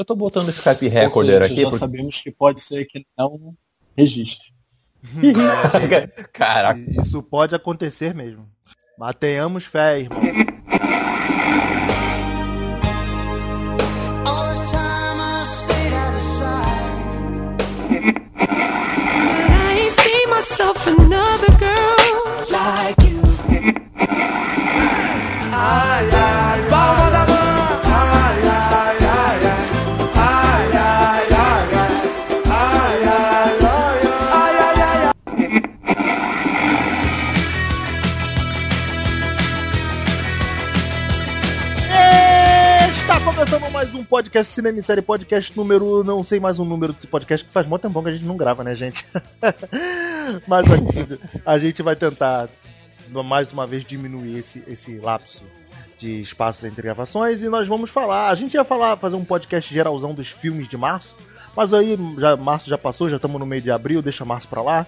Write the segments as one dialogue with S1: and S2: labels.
S1: Eu tô botando o Skype Recorder aqui.
S2: Já porque... sabemos que pode ser que não registre.
S3: Caraca. Isso pode acontecer mesmo. Mas tenhamos fé, irmão. myself another girl like you. Ai, um podcast Cinema e Série Podcast número, não sei mais um número desse podcast, que faz muito tempo que a gente não grava, né, gente? Mas a, a, gente vai tentar, mais uma vez, diminuir esse, esse lapso de espaços entre gravações e nós vamos falar. A gente ia falar, fazer um podcast geralzão dos filmes de março, mas aí já, março já passou, já estamos no meio de abril, deixa março pra lá.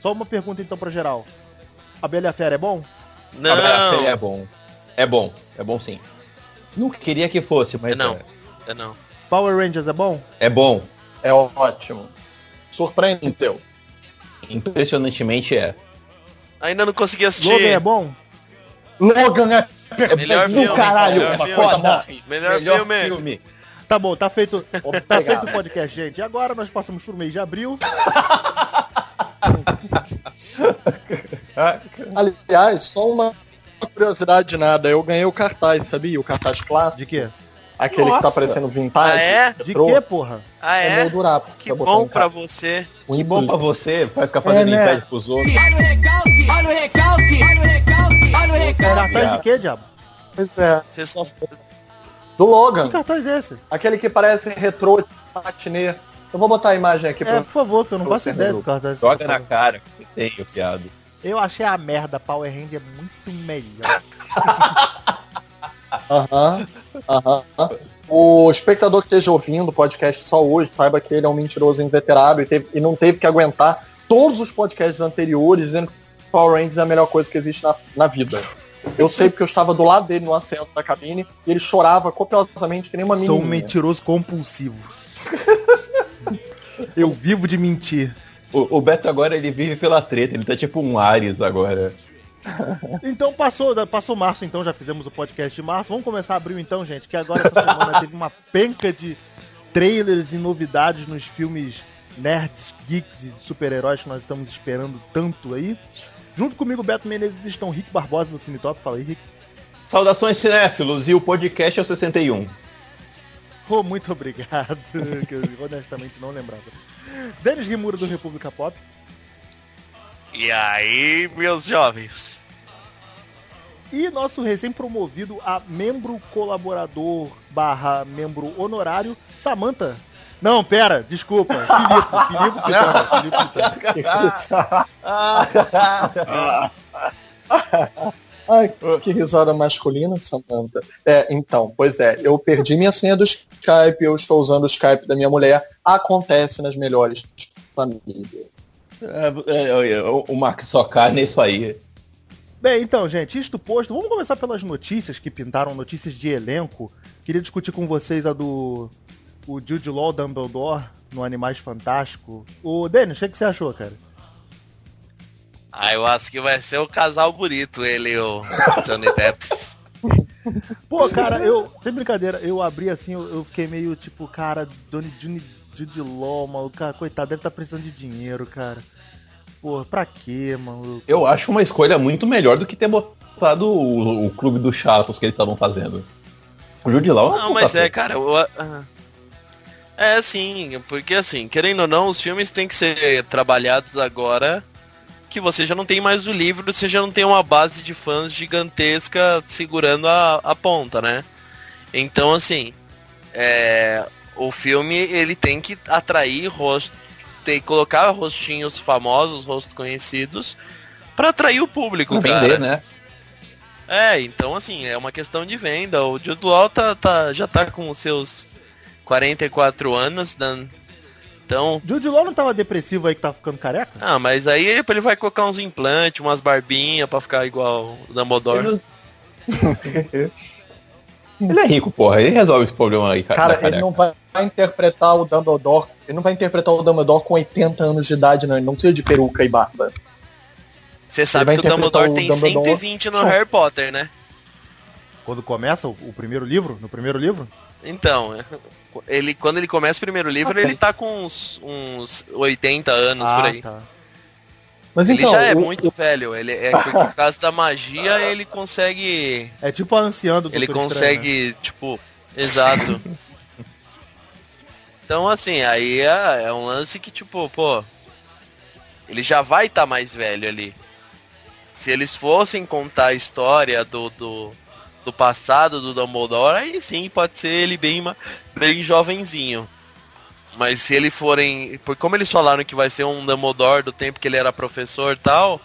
S3: Só uma pergunta então pra geral. A Bela e a Fera é bom?
S1: Não. A Bela e a Fera é bom. É bom, é bom sim. Não queria que fosse, mas.
S4: Não.
S1: É,
S4: é não.
S3: Power Rangers é bom?
S1: É bom.
S2: É ótimo. Surpreendeu.
S1: Impressionantemente é.
S4: Ainda não consegui assistir.
S3: Logan é bom?
S2: Logan é
S4: perfeito melhor filme,
S2: caralho.
S4: Melhor,
S2: uma
S4: filme, melhor, melhor, filme. filme.
S3: Tá bom, tá feito, tá feito o podcast, gente. E agora nós passamos pro mês de abril.
S2: Aliás, só uma curiosidade de nada. Eu ganhei o cartaz, sabia? O cartaz clássico.
S3: De quê?
S2: Aquele Nossa. que tá parecendo vintage.
S4: Ah, é?
S3: De quê, porra?
S4: Ah, é?
S2: é Durapo,
S4: que bom pra você.
S1: Muito que bom pra você. Vai ficar fazendo é, né? inveja pros outros.
S3: Olha o recalque, olha o recalque, olha o recalque, olha o recalque. Cartaz de quê, diabo?
S2: Pois é.
S4: Você só...
S2: Do Logan.
S3: Que cartaz é esse?
S2: Aquele que parece retrô de matinê. Eu vou botar a imagem aqui. É,
S3: pra... por favor, que eu não faço ideia do cartaz.
S1: Joga na cara, que tenho, piado.
S3: Eu achei a merda Power Ranger muito melhor.
S2: Aham, aham. O espectador que esteja ouvindo o podcast só hoje, saiba que ele é um mentiroso inveterado e, teve, e não teve que aguentar todos os podcasts anteriores dizendo que Power Rangers é a melhor coisa que existe na, na vida. Eu sei porque eu estava do lado dele no assento da cabine e ele chorava copiosamente que nem uma menina.
S3: Sou um mentiroso compulsivo. eu vivo de mentir.
S1: O, o, Beto agora ele vive pela treta, ele tá tipo um Ares agora.
S3: Então passou, passou março, então já fizemos o podcast de março. Vamos começar abril então, gente, que agora essa semana teve uma penca de trailers e novidades nos filmes nerds, geeks e super-heróis que nós estamos esperando tanto aí. Junto comigo, Beto Menezes, estão Rick Barbosa do Cinetop. Fala aí, Rick.
S1: Saudações cinéfilos e o podcast é o 61.
S3: Oh, muito obrigado, que eu honestamente não lembrava. Denis Rimura do República Pop.
S4: E aí, meus jovens?
S3: E nosso recém-promovido a membro colaborador barra membro honorário, Samantha. Não, pera, desculpa. Filipe, Filipe Pitano.
S2: Ai, que risada masculina, Samantha. É, então, pois é, eu perdi minha senha do Skype, eu estou usando o Skype da minha mulher. Acontece nas melhores famílias.
S1: É, é, é, o Mark só cai nisso aí.
S3: Bem, então, gente, isto posto, vamos começar pelas notícias que pintaram, notícias de elenco. Queria discutir com vocês a do o Jude Law Dumbledore no Animais Fantástico. O Denis, o que, que você achou, cara?
S4: Ah, eu acho que vai ser o casal bonito, ele e o Johnny Depp.
S3: Pô, cara, eu, sem brincadeira, eu abri assim, eu, eu fiquei meio tipo, cara, Johnny, Johnny Jude Law, maluco, cara, coitado, deve estar tá precisando de dinheiro, cara. Porra, pra quê, maluco?
S1: Eu acho uma escolha muito melhor do que ter botado o, o clube dos chatos que eles estavam fazendo. O Jude Law
S4: é Não, mas é, cara, eu, uh, é assim, porque assim, querendo ou não, os filmes têm que ser trabalhados agora que você já não tem mais o livro, você já não tem uma base de fãs gigantesca segurando a, a ponta, né? Então, assim, é, o filme ele tem que atrair rosto, tem que colocar rostinhos famosos, rostos conhecidos, para atrair o público, pra cara. Vender, né? É, então assim, é uma questão de venda. O Jude Law tá, tá, já tá com os seus 44 anos, dando... então...
S3: Jude Law não tava depressivo aí que tá ficando careca?
S4: Ah, mas aí ele vai colocar uns implantes, umas barbinhas para ficar igual o Dumbledore.
S1: Ele é rico, porra. Ele resolve esse problema aí, cara.
S2: Cara, ele não vai interpretar o Dumbledore. Ele não vai interpretar o Dumbledore com 80 anos de idade, não. Ele não precisa de peruca e barba.
S4: Você sabe que o Dumbledore
S2: o
S4: tem
S2: Dumbledore.
S4: 120 no Harry Potter, né?
S3: Quando começa o, o primeiro livro? No primeiro livro?
S4: Então, ele, quando ele começa o primeiro livro, ele tá com uns, uns 80 anos por aí.
S3: tá.
S2: Mas
S4: Ele
S2: então,
S4: já é
S2: o-
S4: muito velho. Ele é por causa da magia ele consegue.
S3: É tipo a anciã do
S4: Ele
S3: Doutor Estranho, né?
S4: consegue, tipo, exato. Então assim, aí é, é um lance que, tipo, pô. Ele já vai estar mais velho ali. Se eles fossem contar a história do, do, do passado do Dumbledore, aí sim pode ser ele bem, ma- bem jovenzinho. Mas se ele forem. Por como eles falaram que vai ser um Dumbledore do tempo que ele era professor e tal,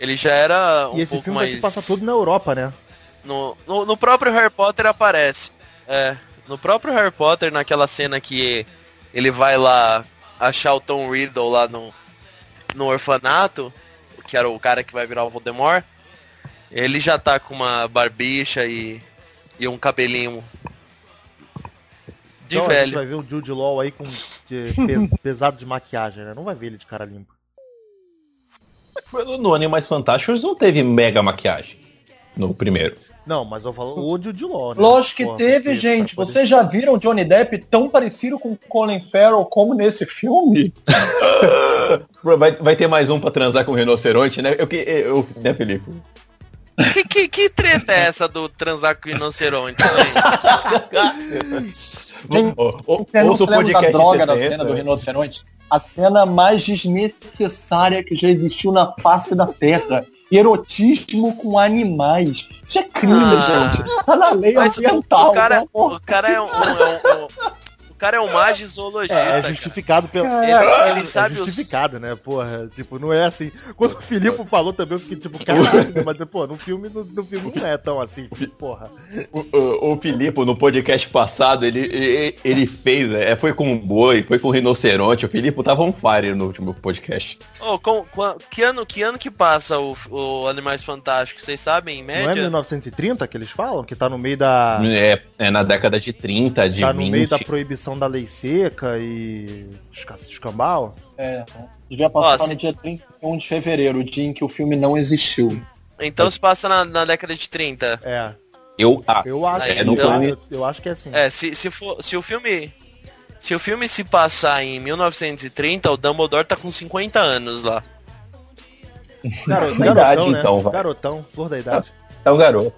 S4: ele já era um
S3: E esse
S4: pouco
S3: filme
S4: mais.
S3: vai se passar tudo na Europa, né?
S4: No, no, no próprio Harry Potter aparece. É, no próprio Harry Potter, naquela cena que ele vai lá achar o Tom Riddle lá no, no orfanato, que era o cara que vai virar o Voldemort, ele já tá com uma barbicha e, e um cabelinho de
S3: então a gente
S4: velho.
S3: vai ver o Jude Law aí com de pe- pesado de maquiagem, né? Não vai ver ele de cara limpa.
S1: No Animais Fantásticos não teve mega maquiagem. No primeiro.
S3: Não, mas eu falo o Jude Law, né?
S2: Lógico que
S3: Porra,
S2: teve,
S3: porque
S2: gente.
S3: poder-
S2: Vocês já viram Johnny Depp tão parecido com Colin Farrell como nesse filme?
S1: Vai, vai ter mais um pra transar com o rinoceronte, né? Eu, que- eu, né, Felipe?
S4: Que, que, que treta é essa do transar com rinoceronte? né?
S1: Ô,
S2: Você não
S1: ouça o
S2: da droga da
S1: 60.
S2: cena do rinoceronte? A cena mais desnecessária que já existiu na face da Terra. Erotismo com animais. Isso é crime,
S4: Ah.
S2: gente. Tá na lei ambiental.
S4: o cara,
S2: tá bom?
S4: o cara é um, é um- o cara é um magizoologista.
S3: É, é
S4: cara.
S3: justificado pelo.
S4: Ele-
S3: é,
S4: ele
S3: é
S4: sabe os-
S3: justificado, né? Porra, tipo, não é assim. Quando o Filipe falou também, eu fiquei tipo, caralho, mas, pô, no filme, no, no filme não é tão assim, porra.
S1: O, o, o Filipe, no podcast passado, ele, ele, ele fez, é, foi com um boi, foi com um rinoceronte. O Filipe tava on fire no último podcast.
S4: Ô, com- com- que, ano, que ano que passa o, o Animais Fantásticos? Vocês sabem, em
S3: Não é
S4: média?
S3: 1930 que eles falam? Que tá no meio da.
S1: É, é na década de 30, de
S3: Tá no
S1: 20.
S3: meio da proibição da lei seca e. esca- escambau?
S2: É, devia passar
S4: Ó, se-
S2: no dia 31 de fevereiro, o dia em que o filme não existiu.
S4: Então se passa na, na década de 30.
S3: É.
S1: Eu, ah,
S3: Eu acho,
S4: É,
S3: que-
S1: no
S3: eu,
S1: plane-
S3: eu acho que é assim.
S4: É, se, se, for, se o filme. Se o filme se passar em 1930, o Dumbledore tá com 50 anos lá.
S3: Garo- garotão,
S1: idade,
S3: né?
S1: então, vai.
S3: Garotão, flor da idade.
S1: é o garoto.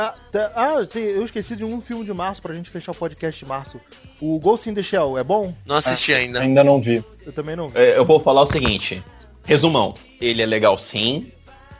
S3: Ah, tá- ah, tem- eu esqueci de um filme de março pra gente fechar o podcast de março. O Ghost in the Shell, é bom?
S4: Não assisti ainda.
S2: Ainda não vi.
S3: Eu também não vi.
S1: É, eu vou falar o seguinte. Resumão. Ele é legal sim,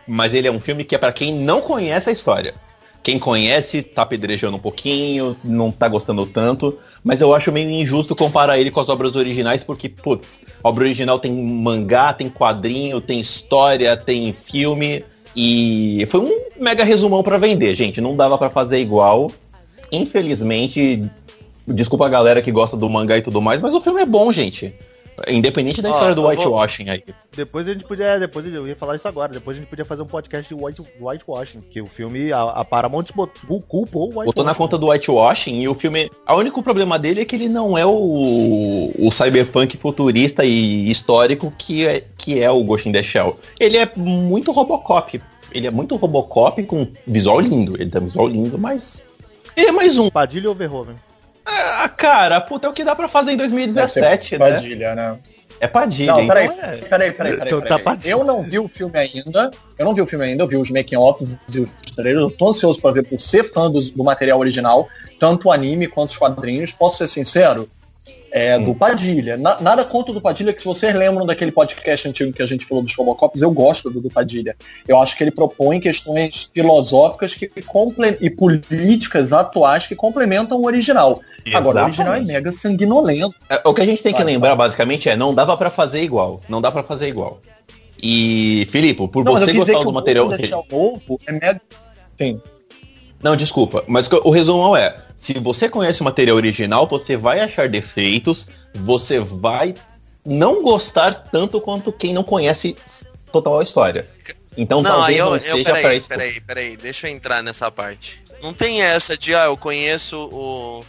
S1: mas ele é um filme que é pra quem não conhece a história. Quem conhece tá apedrejando um pouquinho, não tá gostando tanto, mas eu acho meio injusto comparar ele com as obras originais, porque, putz, a obra original tem mangá, tem quadrinho, tem história, tem filme, e foi um mega resumão pra vender, gente. Não dava pra fazer igual. Infelizmente, desculpa a galera que gosta do mangá e tudo mais, mas o filme é bom, gente. Independente da
S4: Ó,
S1: história do
S4: eu vou-
S1: whitewashing aí.
S3: Depois a gente podia, é, depois eu ia falar isso agora, depois a gente podia fazer um podcast de white, whitewashing, que o filme, a, a Paramount botou, culpou o whitewashing.
S1: Botou na conta do whitewashing e o filme. O único problema dele é que ele não é o, o cyberpunk futurista e histórico que é, que é o Ghost in the Shell. Ele é muito Robocop. Ele é muito Robocop com visual lindo. Ele tem visual lindo, mas. Ele é mais um.
S3: Padilha ou Verhoeven?
S1: Ah, cara, puta, é o que dá pra fazer em 2017, né?
S2: Padilha, né?
S1: É Padilha.
S2: Não, peraí,
S1: então é-
S2: peraí, peraí, peraí,
S3: Então tá
S2: peraí.
S3: padilha.
S2: Eu não vi o filme ainda. Eu não vi o filme ainda, eu vi os making offs e os trailers. Eu tô ansioso pra ver por ser fã do, do material original, tanto o anime quanto os quadrinhos. Posso ser sincero? É, do Padilha. Na- nada contra o do Padilha, que se vocês lembram daquele podcast antigo que a gente falou dos Robocops, eu gosto do, do Padilha. Eu acho que ele propõe questões filosóficas que, comple- e políticas atuais que complementam o original. Agora, o original é
S1: Exatamente.
S2: mega sanguinolento.
S1: É, O que a gente tem que
S2: Vai,
S1: lembrar, basicamente, é não dava pra fazer igual. Não dá pra fazer igual. E, Filipe, por
S2: Não,
S1: você gostar do
S2: o
S1: material.
S2: Shell novo é mega... Sim.
S1: Não, desculpa, mas o o resumo é, se você conhece o material original, você vai achar defeitos, você vai não gostar tanto quanto quem não conhece total a história. Então
S4: Não,
S1: talvez
S4: eu,
S1: não
S4: eu
S1: seja
S4: peraí,
S1: pra isso.
S4: peraí, peraí, deixa eu entrar nessa parte. Não tem essa de, ah, eu conheço o,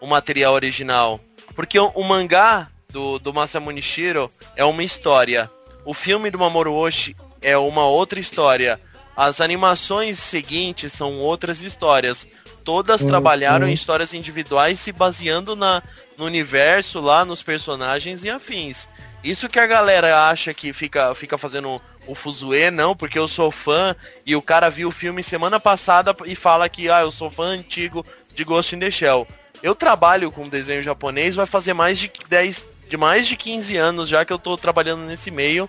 S4: o material original. Porque o, o mangá do, do Masamune Shiro é uma história. O filme do Mamoru Oshii é uma outra história. As animações seguintes são outras histórias. Todas
S2: Hum,
S4: trabalharam em histórias individuais se baseando na, no universo lá, nos personagens e afins. Isso que a galera acha que fica, fica fazendo o fuzuê, não, porque eu sou fã e o cara viu o filme semana passada e fala que ah, eu sou fã antigo de Ghost in the Shell. Eu trabalho com desenho japonês, vai fazer mais de 10, de mais de 15 anos já que eu tô trabalhando nesse meio.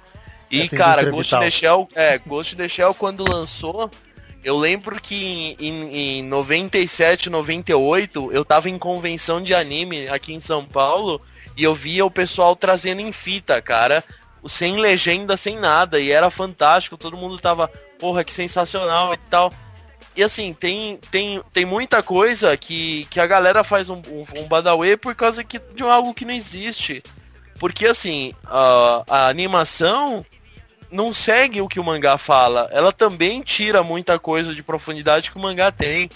S4: E,
S3: Essa
S4: cara,
S3: indústria
S4: Ghost in the Shell, é, Ghost in the Shell quando lançou, eu lembro que em, em, em 97, 98, eu tava em convenção de anime aqui em São Paulo e eu via o pessoal trazendo em fita, cara, sem legenda, sem nada, e era fantástico, todo mundo tava, porra, que sensacional e tal. E assim, tem, tem, tem muita coisa que, que a galera faz um, um, um por causa que, de algo que não existe. Porque assim, a, a animação não segue o que o mangá fala. Ela também tira muita coisa de profundidade que o mangá tem.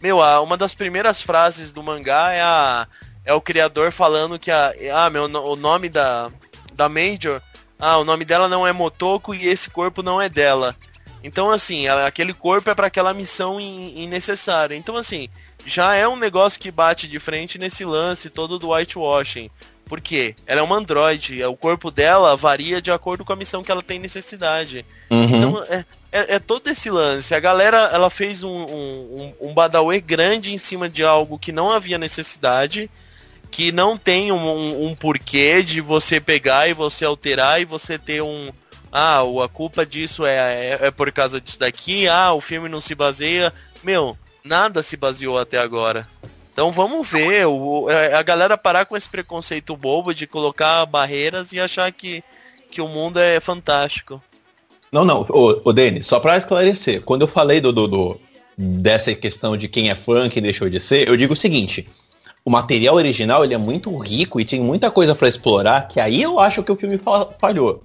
S4: Meu, uma das primeiras frases do mangá é a é o criador falando que a ah, meu, o nome da da Major, ah, o nome dela não é Motoko e esse corpo não é dela. Então assim, aquele corpo é para aquela missão in- innecessária. Então assim, já é um negócio que bate de frente nesse lance todo do whitewashing. Por quê? Ela é uma androide, o corpo dela varia de acordo com a missão que ela tem necessidade.
S1: Uhum.
S4: Então é, é, é todo esse lance. A galera ela fez um, um, um, um badawê grande em cima de algo que não havia necessidade, que não tem um, um, um porquê de você pegar e você alterar e você ter um. Ah, a culpa disso é, é, é por causa disso daqui, ah, o filme não se baseia. Meu, nada se baseou até agora. Então vamos ver, o, é, a galera parar com esse preconceito bobo de colocar barreiras e achar que, que o mundo é fantástico.
S1: Não, não, ô, ô Denis, só pra esclarecer, quando eu falei do, do, do- dessa questão de quem é fã, quem deixou de ser, eu digo o seguinte, o material original ele é muito rico e tem muita coisa pra explorar, que aí eu acho que o filme fa- falhou.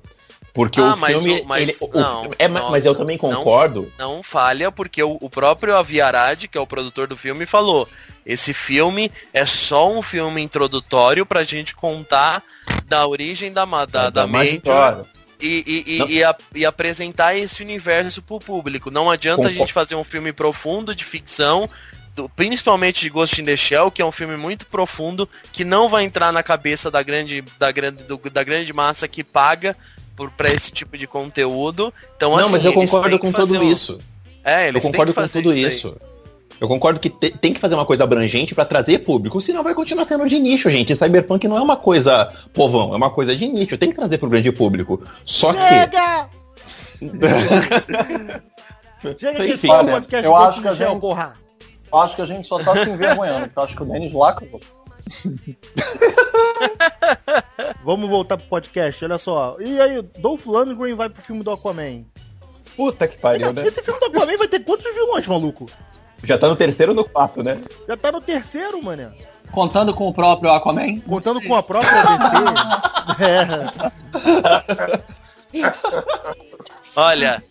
S1: Porque
S4: Ah,
S1: o
S4: mas
S1: filme.
S4: o- mas
S1: ele- o-
S4: não,
S1: é, ma-
S4: não,
S1: mas eu também
S4: não.
S1: concordo.
S4: não falha, porque o, o próprio Aviarad, que é o produtor do filme, falou: esse filme é só um filme introdutório pra gente contar da origem da, ma- da, da Major
S1: Major.
S4: e, e, e, e a- e apresentar esse universo pro público. Não adianta a gente fazer um filme profundo de ficção. do- principalmente de Ghost in the Shell, que é um filme muito profundo, que não vai entrar na cabeça da grande, da grande, do- da grande massa que paga por, pra esse tipo de conteúdo. Então,
S1: Não,
S4: assim,
S1: mas eu concordo com tudo
S4: um-
S1: isso.
S4: É,
S1: Eu
S4: eles têm
S1: concordo com tudo
S4: aí.
S1: isso. Eu concordo que te- tem que fazer uma coisa abrangente pra trazer público, senão vai continuar sendo de nicho, gente. Cyberpunk não é uma coisa povão, é uma coisa de nicho, tem que trazer pro grande público. Só que.
S3: Chega! Chega que esse
S1: Enfim,
S3: o
S2: olha,
S3: podcast
S2: eu acho que a gente-
S3: porra.
S2: Eu acho que a gente só tá se envergonhando, porque eu acho que o Denis lacrou.
S3: Vamos voltar pro podcast, olha só. E aí, Dolph Lundgren vai pro filme do Aquaman.
S1: Puta que pariu, né?
S3: Esse filme do Aquaman vai ter quantos vilões, maluco?
S1: Já tá no terceiro ou no quarto, né?
S3: Já tá no terceiro, mané.
S2: Contando com o próprio Aquaman?
S3: Contando com a própria DC. é.
S4: Olha,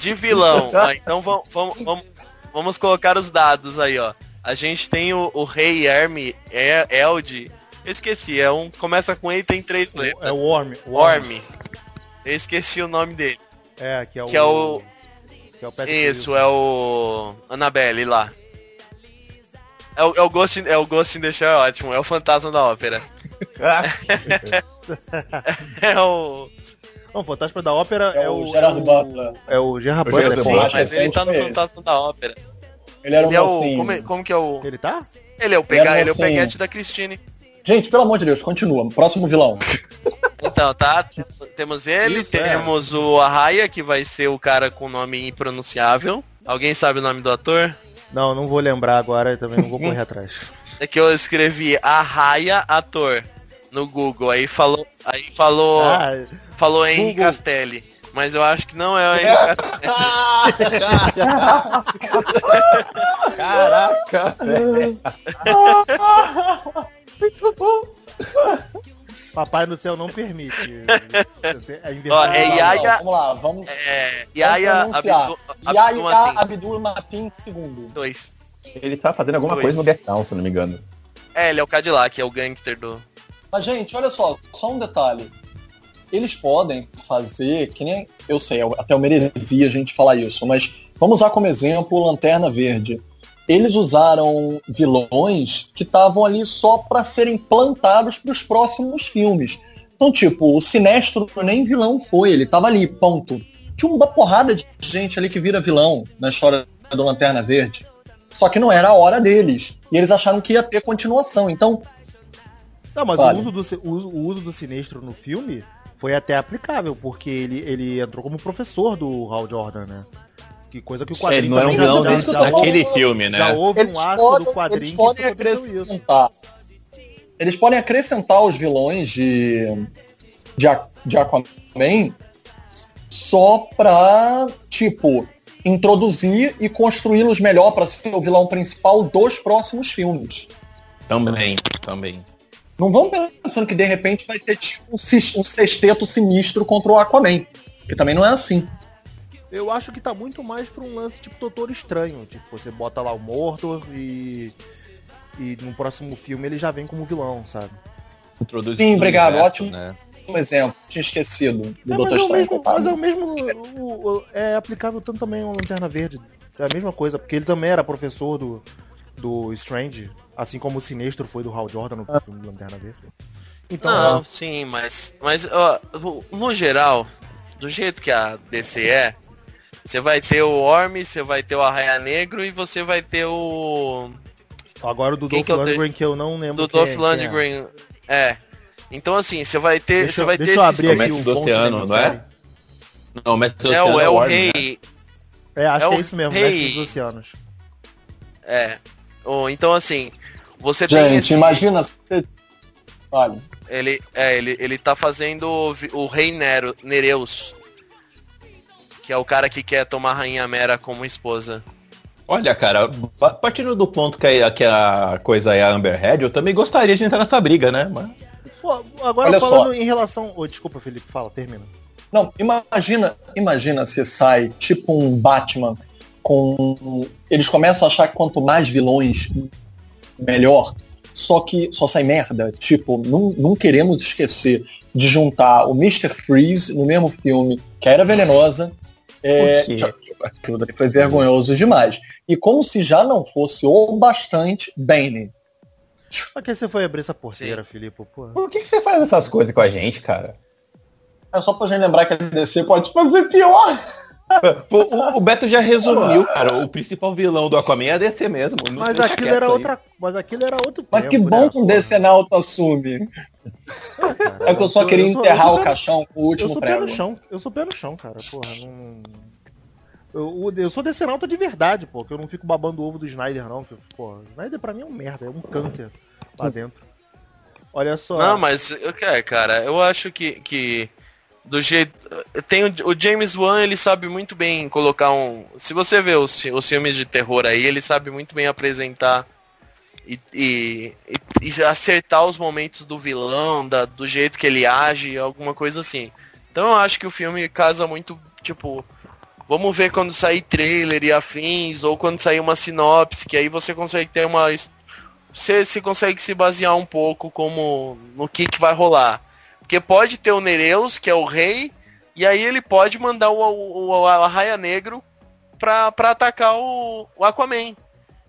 S4: de vilão. ó, então vamos, vamos, colocar os dados aí, ó. A gente tem o, o Rei Herme é, Eld. Eu esqueci, é um. Começa com E e tem três letras.
S3: É o Worm.
S4: Worm. Eu esqueci o nome dele.
S3: É, que é o...
S4: Que é o-
S3: Que é o Patrick
S4: Isso,
S3: Wilson.
S4: é o. Annabelle lá. É o, é o Ghost in, é o Ghost in the Shell, é ótimo. É o fantasma da ópera. É o.
S3: Não, o Fantasma da Ópera é,
S2: É
S3: o...
S2: o Gerard
S3: é o-
S2: Butler.
S3: É o Gerard Butler. Sim.
S4: Mas ele tá no fantasma da ópera.
S2: Ele era um
S4: Ele é o. Como, é- como que é o.
S3: Ele tá?
S4: Ele é o,
S2: Ele
S4: pega,
S2: era
S4: ele é o peguete da Christine.
S2: Gente, pelo amor de Deus, continua. Próximo vilão.
S4: Então, tá? Temos ele,
S3: Isso, é.
S4: temos o Arraia, que vai ser o cara com nome impronunciável. Alguém sabe o nome do ator?
S3: Não, não vou lembrar agora e também não vou correr atrás.
S4: É que eu escrevi Arraia ator no Google, aí falou, aí falou,
S3: Ah,
S4: falou Henry
S3: Google.
S4: Castelli, mas eu acho que não é o Henry Castelli.
S1: Caraca!
S3: Papai no céu não permite. Invenção
S4: Ó, é Yaya-
S2: Vamos lá, vamos,
S4: É,
S2: vamos
S4: Yaya Abdul.
S2: Abdul Mateen II.
S4: Dois.
S1: Ele tá fazendo alguma
S4: Pois.
S1: coisa no Get Down, se eu não me engano.
S4: É, ele é o Cadillac, é o gangster do.
S2: Mas, gente, olha só, só um detalhe. Eles podem fazer, que nem. Eu sei, até eu merecia a gente falar isso, mas vamos usar como exemplo o Lanterna Verde. Eles usaram vilões que estavam ali só para serem plantados para os próximos filmes. Então, tipo, o Sinestro nem vilão foi, ele tava ali, ponto. Tinha uma porrada de gente ali que vira vilão na história do Lanterna Verde. Só que não era a hora deles. E eles acharam que ia ter continuação. Então,
S3: Não, mas
S2: Vale.
S3: o, uso do, o, o uso do Sinestro no filme foi até aplicável, porque ele, ele entrou como professor do Hal Jordan, né? Que coisa que o
S1: É,
S3: quadrinho
S1: ele não era um vilão
S3: já,
S1: dentro
S3: já,
S1: filme, né?
S3: já houve
S2: eles
S3: um arco
S2: podem,
S3: do quadrinho
S2: eles
S3: que
S2: podem
S3: aconteceu isso.
S2: acrescentar. Eles podem acrescentar os vilões de, de, de Aquaman só pra, tipo, introduzir e construí-los melhor pra ser o vilão principal dos próximos filmes.
S1: Também, também.
S2: Não vão pensando que de repente vai ter tipo, um, um sexteto sinistro contra o Aquaman. Que também não é assim.
S3: Eu acho que tá muito mais pra um lance tipo Doutor Estranho. Tipo, você bota lá o Mortor e. E no próximo filme ele já vem como vilão, sabe?
S1: Introduz
S2: Sim, obrigado,
S1: universo,
S2: ótimo.
S1: Né?
S2: Um exemplo, tinha esquecido do
S3: É, mas, é o
S2: Strange.
S3: mesmo, mas é o mesmo. o- o- é aplicável tanto também ao Lanterna Verde. É a mesma coisa, porque ele também era professor do, do Strange, assim como o Sinestro foi do Hal Jordan no filme do Lanterna Verde. Então,
S4: Não, sim, mas. Mas, ó, no geral, do jeito que a DC é, você vai ter o Orme, você vai ter o Arraia Negro e você vai ter o.
S3: agora o do Dolph
S4: é
S3: Lundgren, que eu não lembro
S4: Do
S3: é,
S4: Dolph
S3: é.
S4: Lundgren. É. Então assim, você vai ter.
S3: Deixa,
S4: Você vai
S3: deixa
S4: ter
S3: eu abrir aqui o
S1: do Oceano, não é? Não, mas
S4: É o, é o rei.
S3: É, acho
S4: É
S3: que
S4: o
S3: é isso mesmo,
S4: rei-
S3: Mestre dos Oceanos.
S4: É. Ou então assim, você tem
S2: Gente,
S4: esse.
S2: imagina você. Olha,
S4: Ele, é, ele, ele tá fazendo o, o rei Nero, Nereus. Que é o cara que quer tomar a Rainha Mera como esposa.
S1: Olha, cara, partindo do ponto que a, que a coisa é a Amber Heard, eu também gostaria de entrar nessa briga, né? Mas...
S3: Pô, agora
S2: Olha
S3: falando
S2: só.
S3: em relação. Ô, desculpa, Felipe, fala, termina.
S2: Não, imagina, imagina se sai tipo um Batman com. Eles começam a achar que quanto mais vilões, melhor. Só que só sai merda. Tipo, não, não queremos esquecer de juntar o Mr. Freeze no mesmo filme, que era venenosa. É, foi vergonhoso demais. E como se já não fosse o bastante, Bane.
S3: Pra que você foi abrir essa porteira, Felipe? Pô.
S1: Por que, que você faz essas coisas com a gente, cara?
S2: É só pra gente lembrar que a DC pode fazer pior.
S1: O, o- o Beto já resumiu, cara. O principal vilão do Aquaman é a DC mesmo.
S3: Mas aquilo era
S1: aí.
S3: outra. Mas aquilo era outro
S2: Mas que
S3: tempo,
S2: bom
S3: né?
S2: que um decenalto assume.
S3: Ah, cara,
S2: É que eu só
S3: sou-
S2: queria
S3: eu sou- eu
S2: enterrar
S3: sou
S2: o
S3: pé-
S2: caixão com o
S3: Eu
S2: último
S3: sou pé
S2: prego.
S3: no chão. Eu sou pé no chão, cara. Porra, não. Eu, eu sou decenalta de verdade, pô. Que eu não fico babando o ovo do Snyder, não. Que, pô, Snyder pra mim é um merda, é um câncer lá dentro. Olha só.
S4: Não, mas, eu- é, cara, eu acho que, que do jeito. Tem o, o James Wan, ele sabe muito bem colocar um. Se você vê os, os filmes de terror aí, ele sabe muito bem apresentar e, e, e- acertar os momentos do vilão, da, do jeito que ele age, alguma coisa assim. Então eu acho que o filme casa muito, tipo. Vamos ver quando sair trailer e afins, ou quando sair uma sinopse, que aí você consegue ter uma você, você consegue se basear um pouco como no que, que vai rolar. Porque pode ter o Nereus, que é o rei, e aí ele pode mandar o, o, o Arraia Negro pra, pra atacar o, o Aquaman.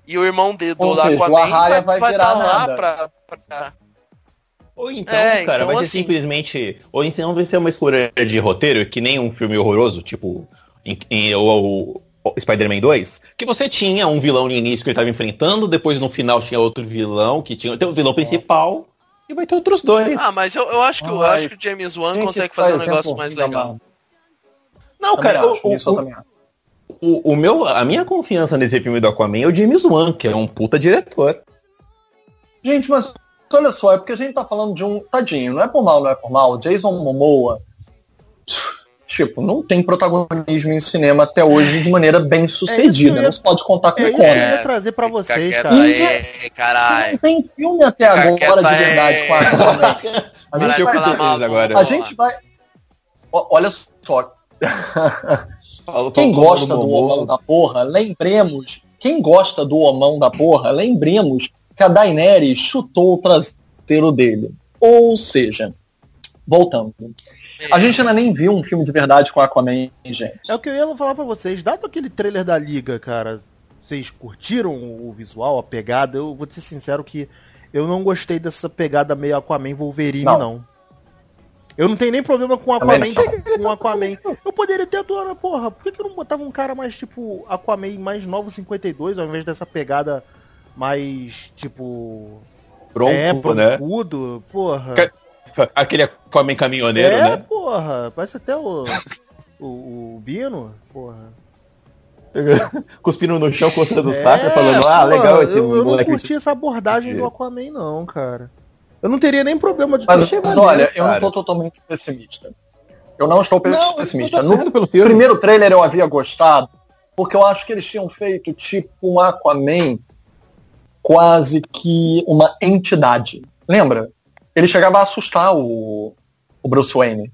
S4: E o irmão de, do
S2: Ou seja,
S4: Aquaman
S2: Arraia
S4: vai
S2: vai
S4: estar
S2: virar
S4: lá pra, pra-
S1: Ou então,
S4: É,
S1: cara,
S4: então,
S1: vai ser
S4: assim-
S1: simplesmente. Ou então vai ser uma escolha de roteiro, que nem um filme horroroso, tipo em, em, o, o Spider-Man 2, que você tinha um vilão no início que ele estava enfrentando, depois no final tinha outro vilão, que tinha tem o vilão principal, e vai ter outros dois.
S4: Ah, mas eu, eu acho que, eu acho que o James Wan consegue fazer um negócio mais legal.
S1: Não,
S2: Também
S1: cara, o,
S2: isso
S1: o, o, o meu, a minha confiança nesse filme do Aquaman é o James Wan, que é um puta diretor.
S2: Gente, mas olha só, é porque a gente tá falando de um. Tadinho, não é por mal, não é por mal. Jason Momoa. Tipo, não tem protagonismo em cinema até hoje de maneira bem
S3: É
S2: sucedida.
S3: eu ia-
S2: Não se pode contar com
S3: É isso que eu
S2: Conan.
S3: ia trazer pra vocês, cara.
S4: aí, caralho.
S2: Não tem filme até
S4: Fica
S2: agora de verdade
S4: aí.
S2: com a
S4: do-
S1: agora.
S2: A gente vai. Olha só. Quem gosta
S1: do.
S2: Orlando da porra, lembremos quem gosta do homão da porra, lembremos que a Daenerys chutou o traseiro dele. Ou seja, voltando. A gente ainda nem viu um filme de verdade com Aquaman, gente.
S3: É o que eu ia falar pra vocês. Dado aquele trailer da Liga, cara, vocês curtiram o visual, a pegada? Eu vou ser sincero que eu não gostei dessa pegada meio Aquaman Wolverine, não. não. Eu não tenho nem problema com Aquaman, com Aquaman. Eu poderia ter atuado, porra. Por que, que eu não botava um cara mais tipo Aquaman mais novo 52, ao invés dessa pegada mais tipo
S1: Bronco, é,
S3: broncudo, né? porra.
S1: Aquele Aquaman caminhoneiro,
S3: é,
S1: né?
S3: É, porra. Parece até o, o, o Bino, porra.
S1: Cuspindo no chão, coçando o é, saco, falando, ah, legal esse
S3: eu, eu não curti essa abordagem do Aquaman, não, cara. Eu não teria nem problema de
S2: Mas, mas olha, eu não tô totalmente pessimista. Eu não estou não, pessimista. No pelo filme. primeiro trailer eu havia gostado, porque eu acho que eles tinham feito tipo um Aquaman quase que uma entidade. Lembra? Ele chegava a assustar o, o Bruce Wayne.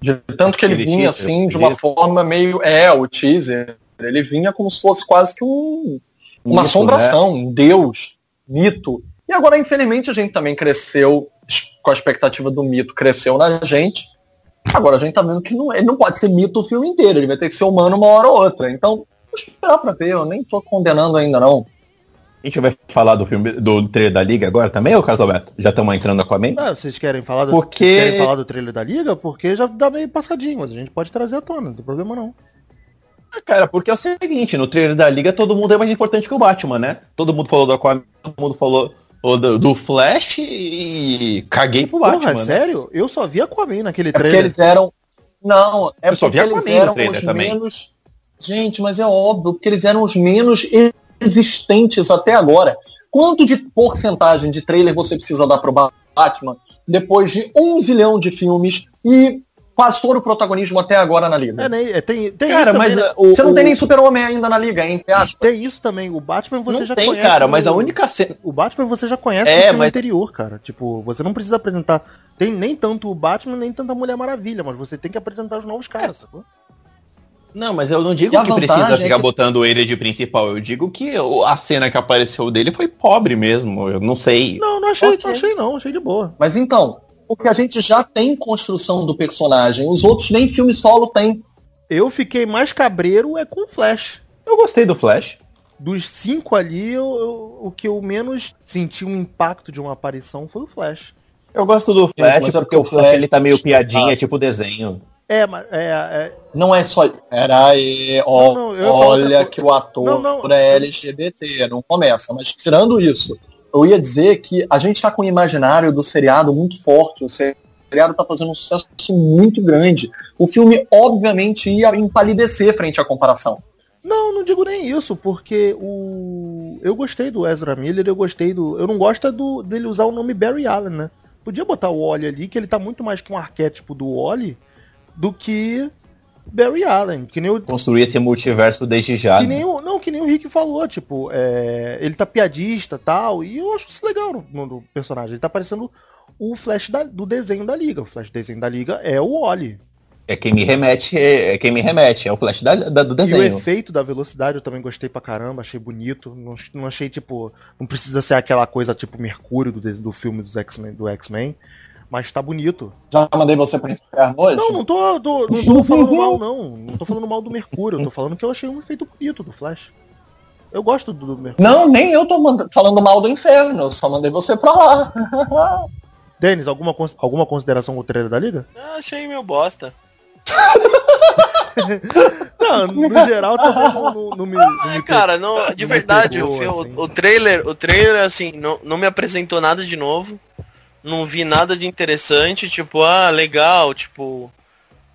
S2: De tanto que ele, ele vinha teaser, assim, de uma isso. forma meio. É, o teaser. Ele vinha como se fosse quase que um, uma mito, assombração, né? um deus, mito. E agora, infelizmente, a gente também cresceu com a expectativa do mito, cresceu na gente. Agora a gente tá vendo que não, ele não pode ser mito o filme inteiro, ele vai ter que ser humano uma hora ou outra. Então, vou esperar pra ver, eu nem tô condenando ainda não.
S1: A gente vai falar do filme do trailer da Liga agora também, ô Carlos Alberto? Já estamos entrando com a mente?
S3: Ah, vocês querem falar do,
S1: Porque...
S3: querem falar do trailer da Liga? Porque já dá meio passadinho, mas a gente pode trazer à tona, não tem problema não.
S1: Ah, cara, porque é o seguinte, no trailer da Liga todo mundo é mais importante que o Batman, né? Todo mundo falou do Aquaman, todo mundo falou do, do Flash e caguei pro Batman. Porra,
S3: né? sério? Eu só vi Aquaman naquele é trailer.
S2: eles eram... Não, é Eu só vi Aquaman eles eram os também. menos... Gente, mas é óbvio, porque eles eram os menos existentes até agora. Quanto de porcentagem de trailer você precisa dar pro Batman depois de um zilhão de filmes e quase todo o protagonismo até agora na liga.
S3: É, né? tem, tem
S2: cara, mas também, né? o, você não o... tem nem Super-Homem ainda na liga, hein?
S3: Tem isso também. O Batman você
S1: não
S3: já
S1: tem,
S3: conhece.
S1: cara, mas a única cena...
S3: O Batman você já conhece
S1: é, no mas...
S3: anterior, cara. Tipo, você não precisa apresentar... Tem nem tanto o Batman, nem tanta Mulher Maravilha, mas você tem que apresentar os novos caras, é. sacou?
S1: Não, mas eu não digo que precisa ficar é que... botando ele de principal. Eu digo que a cena que apareceu dele foi pobre mesmo. Eu não sei.
S3: Não, não achei, okay. não achei não, achei de boa.
S2: Mas então, porque a gente já tem construção do personagem. Os outros nem filme solo tem.
S3: Eu fiquei mais cabreiro é com Flash.
S1: Eu gostei do Flash.
S3: Dos cinco ali, eu, eu, o que eu menos senti um impacto de uma aparição foi o Flash.
S1: Eu gosto do Flash Sim, porque o Flash ele tá meio piadinha, ah. tipo desenho.
S3: É, mas é, é...
S2: Não é só. Era aí, ó, não, não, olha que o ator não, é LGBT, não começa. Mas tirando isso, eu ia dizer que a gente está com o imaginário do seriado muito forte. O seriado está fazendo um sucesso muito grande. O filme, obviamente, ia empalidecer frente à comparação.
S3: Não, não digo nem isso, porque o. Eu gostei do Ezra Miller, eu gostei do. Eu não gosto do dele usar o nome Barry Allen, né? Podia botar o Wally ali, que ele tá muito mais com o arquétipo do Wally do que Barry Allen. Que nem o...
S1: Construir esse multiverso desde já.
S3: Que nem o, não, que nem o Rick falou, tipo, é, ele tá piadista tal, e eu acho isso legal no, no personagem. Ele tá parecendo o Flash da, do desenho da Liga. O Flash do desenho da Liga é o Wally.
S1: É quem me remete, é, é quem me remete, é o Flash da, da, do desenho.
S3: E o efeito da velocidade eu também gostei pra caramba, achei bonito. Não, não achei, tipo, não precisa ser aquela coisa tipo Mercúrio do, do filme dos X-Men, do X-Men mas tá bonito.
S2: Já mandei você pra inferno hoje?
S3: Não, não tô, tô, não tô falando mal, não. Não tô falando mal do Mercúrio, eu tô falando que eu achei um efeito bonito do Flash. Eu gosto do, Mercúrio.
S2: Não, nem eu tô falando mal do inferno, eu só mandei você pra lá.
S3: Denis, alguma, alguma consideração com o trailer da Liga?
S4: Eu achei meu bosta.
S3: não, no geral também não, não, não me. Não
S4: me cara, não, de verdade, pegou, o, assim. o, trailer, o trailer, assim, não, não me apresentou nada de novo não vi nada de interessante, tipo, ah, legal, tipo,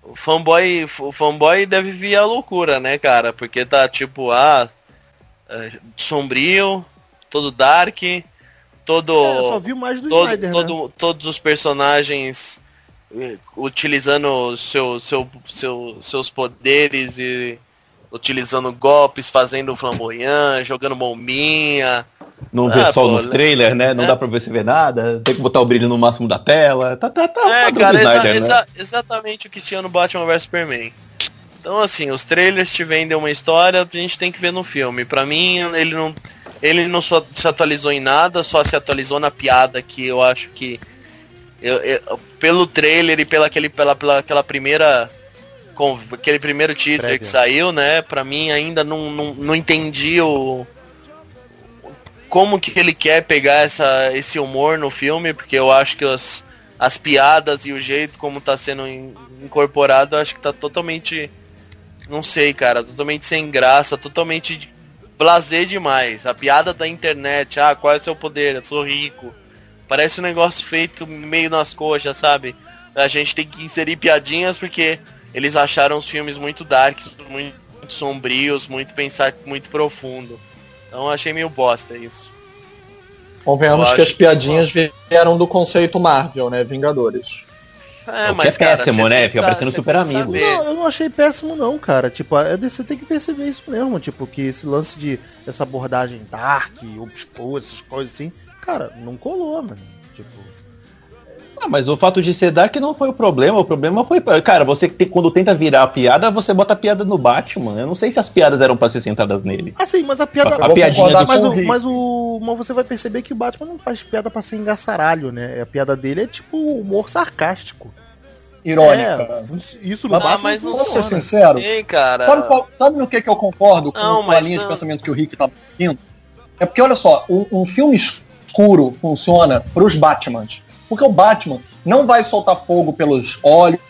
S4: o fanboy, o fanboy deve vir a loucura, né, cara? Porque tá tipo, ah, é, sombrio, todo dark, todo é,
S3: eu só vi mais do
S4: todo, Snyder, todo, né? todos os personagens eh, utilizando seu, seu, seu, seus poderes e utilizando golpes, fazendo flamboyant, jogando bombinha,
S1: não vê ah, só pô, no trailer, né? Não é. dá pra ver se vê nada. Tem que botar o brilho no máximo da tela. Tá, tá, tá.
S4: É, cara, Snyder, exa né? exatamente o que tinha no Batman vs Superman. Então, assim, os trailers te vendem uma história, a gente tem que ver no filme. Pra mim, ele não, ele não só se atualizou em nada, só se atualizou na piada que eu acho que. Eu, eu, pelo trailer e pela, aquele, pela, pela aquela primeira. Com, aquele primeiro teaser Prévia. que saiu, né? Pra mim ainda não, não, não entendi o. Como que ele quer pegar essa, esse humor no filme, porque eu acho que as, as piadas e o jeito como tá sendo incorporado, acho que tá totalmente não sei, cara, totalmente sem graça, totalmente blazer demais. A piada da internet, ah, qual é o seu poder? Eu sou rico. Parece um negócio feito meio nas coxas, sabe? A gente tem que inserir piadinhas porque eles acharam os filmes muito darks, muito, muito sombrios, muito pensar, muito profundo. Então achei meio bosta isso.
S2: Convenhamos que as piadinhas vieram do conceito Marvel, né? Vingadores.
S1: É, mas, é péssimo, cara, né? Fica parecendo super amigo.
S3: Não, eu não achei péssimo, não, cara. Tipo, é, você tem que perceber isso mesmo. Tipo, que esse lance de essa abordagem dark, obscura, essas coisas assim, cara, não colou, mano. Tipo.
S1: Ah, mas o fato de ser dark não foi o problema. O problema foi. Cara, você tem, quando tenta virar a piada, você bota a piada no Batman. Eu não sei se as piadas eram pra ser centradas nele.
S3: Ah, sim, mas a piada.
S1: A, a piadinha
S3: mas, o, mas o. Mas você vai perceber que o Batman não faz piada pra ser engaçaralho, né? A piada dele é tipo humor sarcástico.
S2: Irônica.
S3: É, isso no ah, Batman
S2: mas não ser sincero.
S4: Ei, cara.
S2: Sabe, qual, sabe no que, que eu concordo com não, a linha não. de pensamento que o Rick tá seguindo? É porque, olha só, um, um filme escuro funciona pros Batmans. Porque o Batman não vai soltar fogo pelos olhos,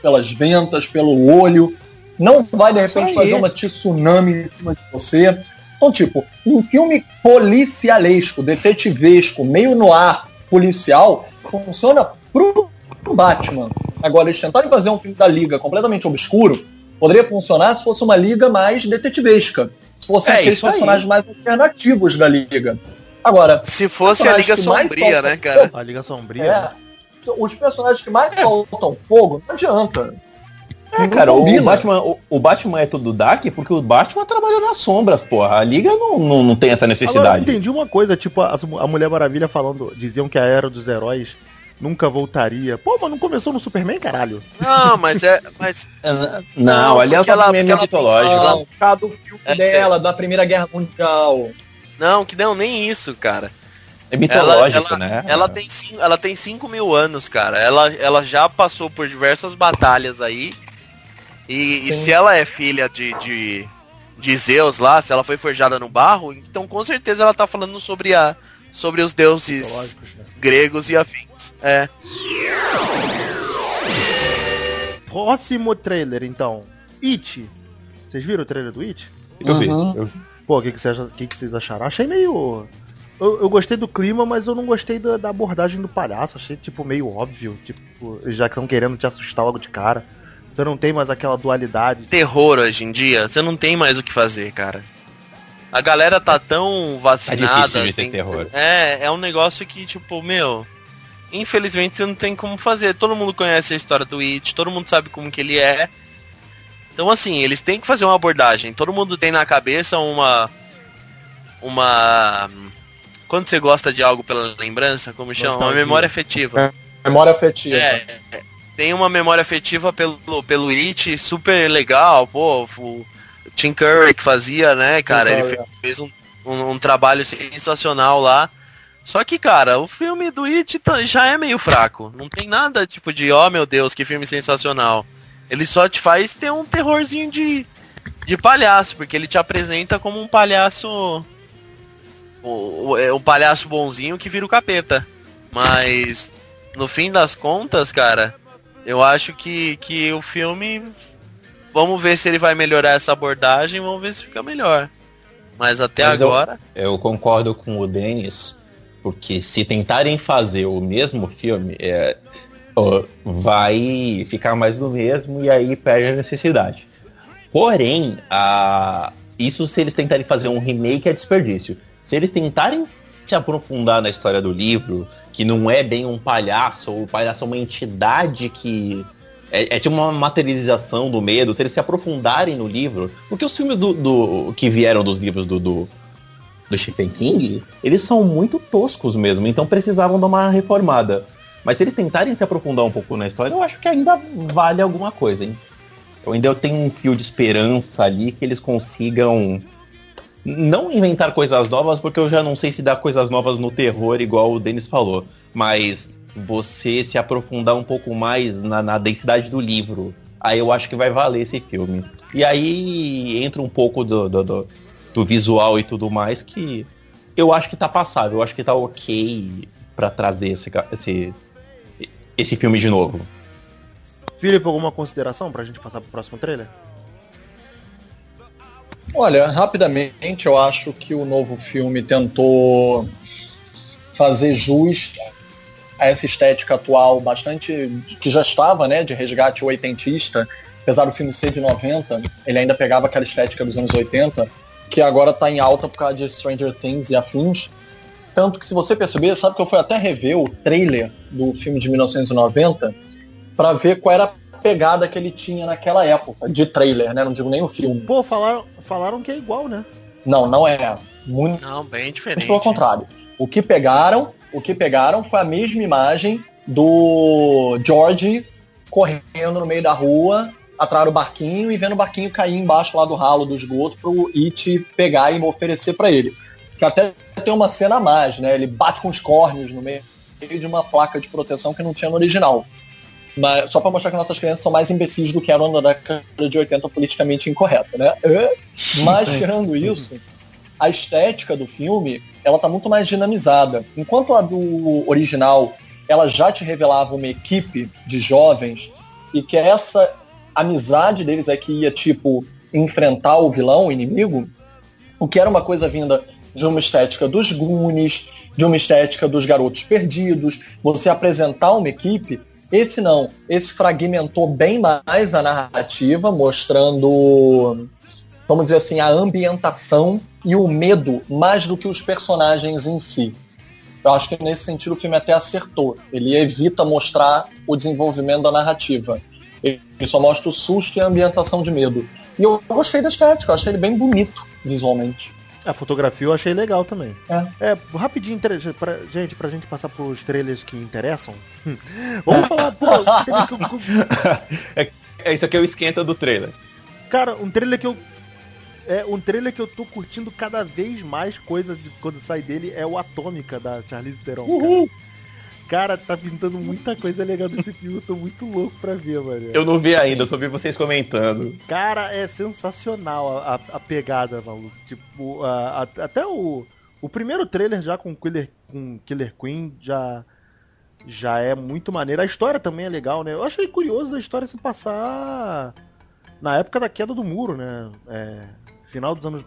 S2: pelas ventas, pelo olho. Não vai, de repente, fazer uma tsunami em cima de você. Então, tipo, um filme policialesco, detetivesco, meio no ar policial, funciona pro Batman. Agora, eles tentarem fazer um filme da Liga completamente obscuro, poderia funcionar se fosse uma Liga mais detetivesca. Se fossem é, aqueles personagens aí. mais alternativos da Liga. Agora,
S4: se fosse a Liga Sombria, né, cara?
S3: A Liga Sombria. É,
S2: os personagens que mais soltam fogo, não adianta.
S1: É, cara, o Batman, o, o, Batman é tudo Dark porque o Batman trabalha nas sombras, porra. A Liga não, não, não tem essa necessidade. Agora, eu
S3: entendi uma coisa, tipo, a, a Mulher Maravilha falando, diziam que a Era dos Heróis nunca voltaria. Pô, mas não começou no Superman, caralho?
S4: Não, mas é. Mas...
S1: não, não, ali é
S2: ela, meio mitológico. Ela... do filme é, dela, da Primeira Guerra Mundial.
S4: Não, que não, nem isso, cara.
S1: É mitológico,
S4: ela,
S1: né?
S4: Ela tem, ela tem 5 mil anos, cara. Ela, ela já passou por diversas batalhas aí. E, e se ela é filha de, de, de Zeus lá, se ela foi forjada no barro, então com certeza ela tá falando sobre, a, sobre os deuses né? gregos e afins. É.
S3: Próximo trailer, então. It. Vocês viram o trailer do It?
S1: Eu vi. Eu...
S3: Pô, o que, que, vocês, que, que vocês acharam? Achei meio. Eu, eu, gostei do clima, mas eu não gostei da, da, abordagem do palhaço. Achei, tipo, meio óbvio. Tipo, já que estão querendo te assustar logo de cara. Você não tem mais aquela dualidade.
S4: Terror hoje em dia, você não tem mais o que fazer, cara. A galera tá tão vacinada.
S1: É, tem... terror.
S4: é, é um negócio que, tipo, meu. Infelizmente você não tem como fazer. Todo mundo conhece a história do It, todo mundo sabe como que ele é. Então, assim, eles têm que fazer uma abordagem. Todo mundo tem na cabeça uma. Uma. Quando você gosta de algo pela lembrança, como chama? Uma memória afetiva.
S2: É, memória afetiva.
S4: É, tem uma memória afetiva pelo, pelo It super legal, pô. O Tim Curry que fazia, né, cara? Ele fez um, um, um trabalho sensacional lá. Só que, cara, o filme do It tá, já é meio fraco. Não tem nada tipo de, ó oh, meu Deus, que filme sensacional. Ele só te faz ter um terrorzinho de, de palhaço, porque ele te apresenta como um palhaço. O, é um palhaço bonzinho que vira o capeta. Mas, no fim das contas, cara, eu acho que, que o filme. Vamos ver se ele vai melhorar essa abordagem, vamos ver se fica melhor. Mas até Mas agora.
S1: Eu, eu concordo com o Denis porque se tentarem fazer o mesmo filme, é, vai ficar mais do mesmo e aí perde a necessidade. Porém, a... isso se eles tentarem fazer um remake é desperdício. Se eles tentarem se aprofundar na história do livro, que não é bem um palhaço, ou o palhaço é uma entidade que é, é, tipo uma materialização do medo, se eles se aprofundarem no livro, porque os filmes do, do que vieram dos livros do, do, do Stephen King, eles são muito toscos mesmo, então precisavam dar uma reformada. Mas se eles tentarem se aprofundar um pouco na história, eu acho que ainda vale alguma coisa, hein? Eu ainda tenho um fio de esperança ali que eles consigam não inventar coisas novas, porque eu já não sei se dá coisas novas no terror, igual o Denis falou, mas você se aprofundar um pouco mais na, na densidade do livro, aí eu acho que vai valer esse filme. E aí entra um pouco do, do, do, do visual e tudo mais que eu acho que tá passável, eu acho que tá ok para trazer esse, esse, esse filme de novo.
S3: Filipe, alguma consideração pra gente passar pro próximo trailer?
S2: Olha, rapidamente eu acho que o novo filme tentou fazer jus a essa estética atual bastante que já estava, né, de resgate oitentista, apesar do filme ser de 90, ele ainda pegava aquela estética dos anos 80, que agora está em alta por causa de Stranger Things e afins. Tanto que se você perceber, sabe que eu fui até rever o trailer do filme de 1990 para ver qual era a pegada que ele tinha naquela época de trailer, né? Não digo nem o filme.
S3: Pô, falaram, falaram que é igual, né?
S2: Não, não é. Muito,
S4: Não, bem diferente.
S2: pelo contrário. O que pegaram, o que pegaram foi a mesma imagem do George correndo no meio da rua, atrás do barquinho e vendo o barquinho cair embaixo lá do ralo do esgoto pro It pegar e oferecer para ele. Que até tem uma cena a mais, né? Ele bate com os córneos no meio de uma placa de proteção que não tinha no original. Mas, só para mostrar que nossas crianças são mais imbecis do que eram na década de 80 politicamente incorreta, né? Mas tirando isso, a estética do filme, ela tá muito mais dinamizada. Enquanto a do original, ela já te revelava uma equipe de jovens e que essa amizade deles é que ia, tipo, enfrentar o vilão, o inimigo, o que era uma coisa vinda de uma estética dos Goonies, de uma estética dos Garotos Perdidos, você apresentar uma equipe, esse não, esse fragmentou bem mais a narrativa, mostrando, vamos dizer assim, a ambientação e o medo mais do que os personagens em si. Eu acho que nesse sentido o filme até acertou. Ele evita mostrar o desenvolvimento da narrativa. Ele só mostra o susto e a ambientação de medo. E eu gostei da estética, eu achei ele bem bonito visualmente.
S3: A fotografia eu achei legal também.
S2: É.
S3: É, rapidinho, pra, gente, pra gente passar pros trailers que interessam. Vamos falar, pô, eu-
S1: É, isso aqui é o esquenta do trailer.
S3: cara, um trailer que eu. É, um trailer que eu tô curtindo cada vez mais coisa de quando sai dele é o Atômica da Charlize Theron. Cara. Cara, tá pintando muita coisa legal desse filme, eu tô muito louco pra ver, mano.
S1: Eu não vi ainda, eu só vi vocês comentando.
S3: Cara, é sensacional a, a- a pegada, maluco. Tipo, a- a- até o, o primeiro trailer já com Killer, com Killer Queen já, já é muito maneiro. A história também é legal, né? Eu achei curioso da história se passar na época da queda do muro, né? É, final dos anos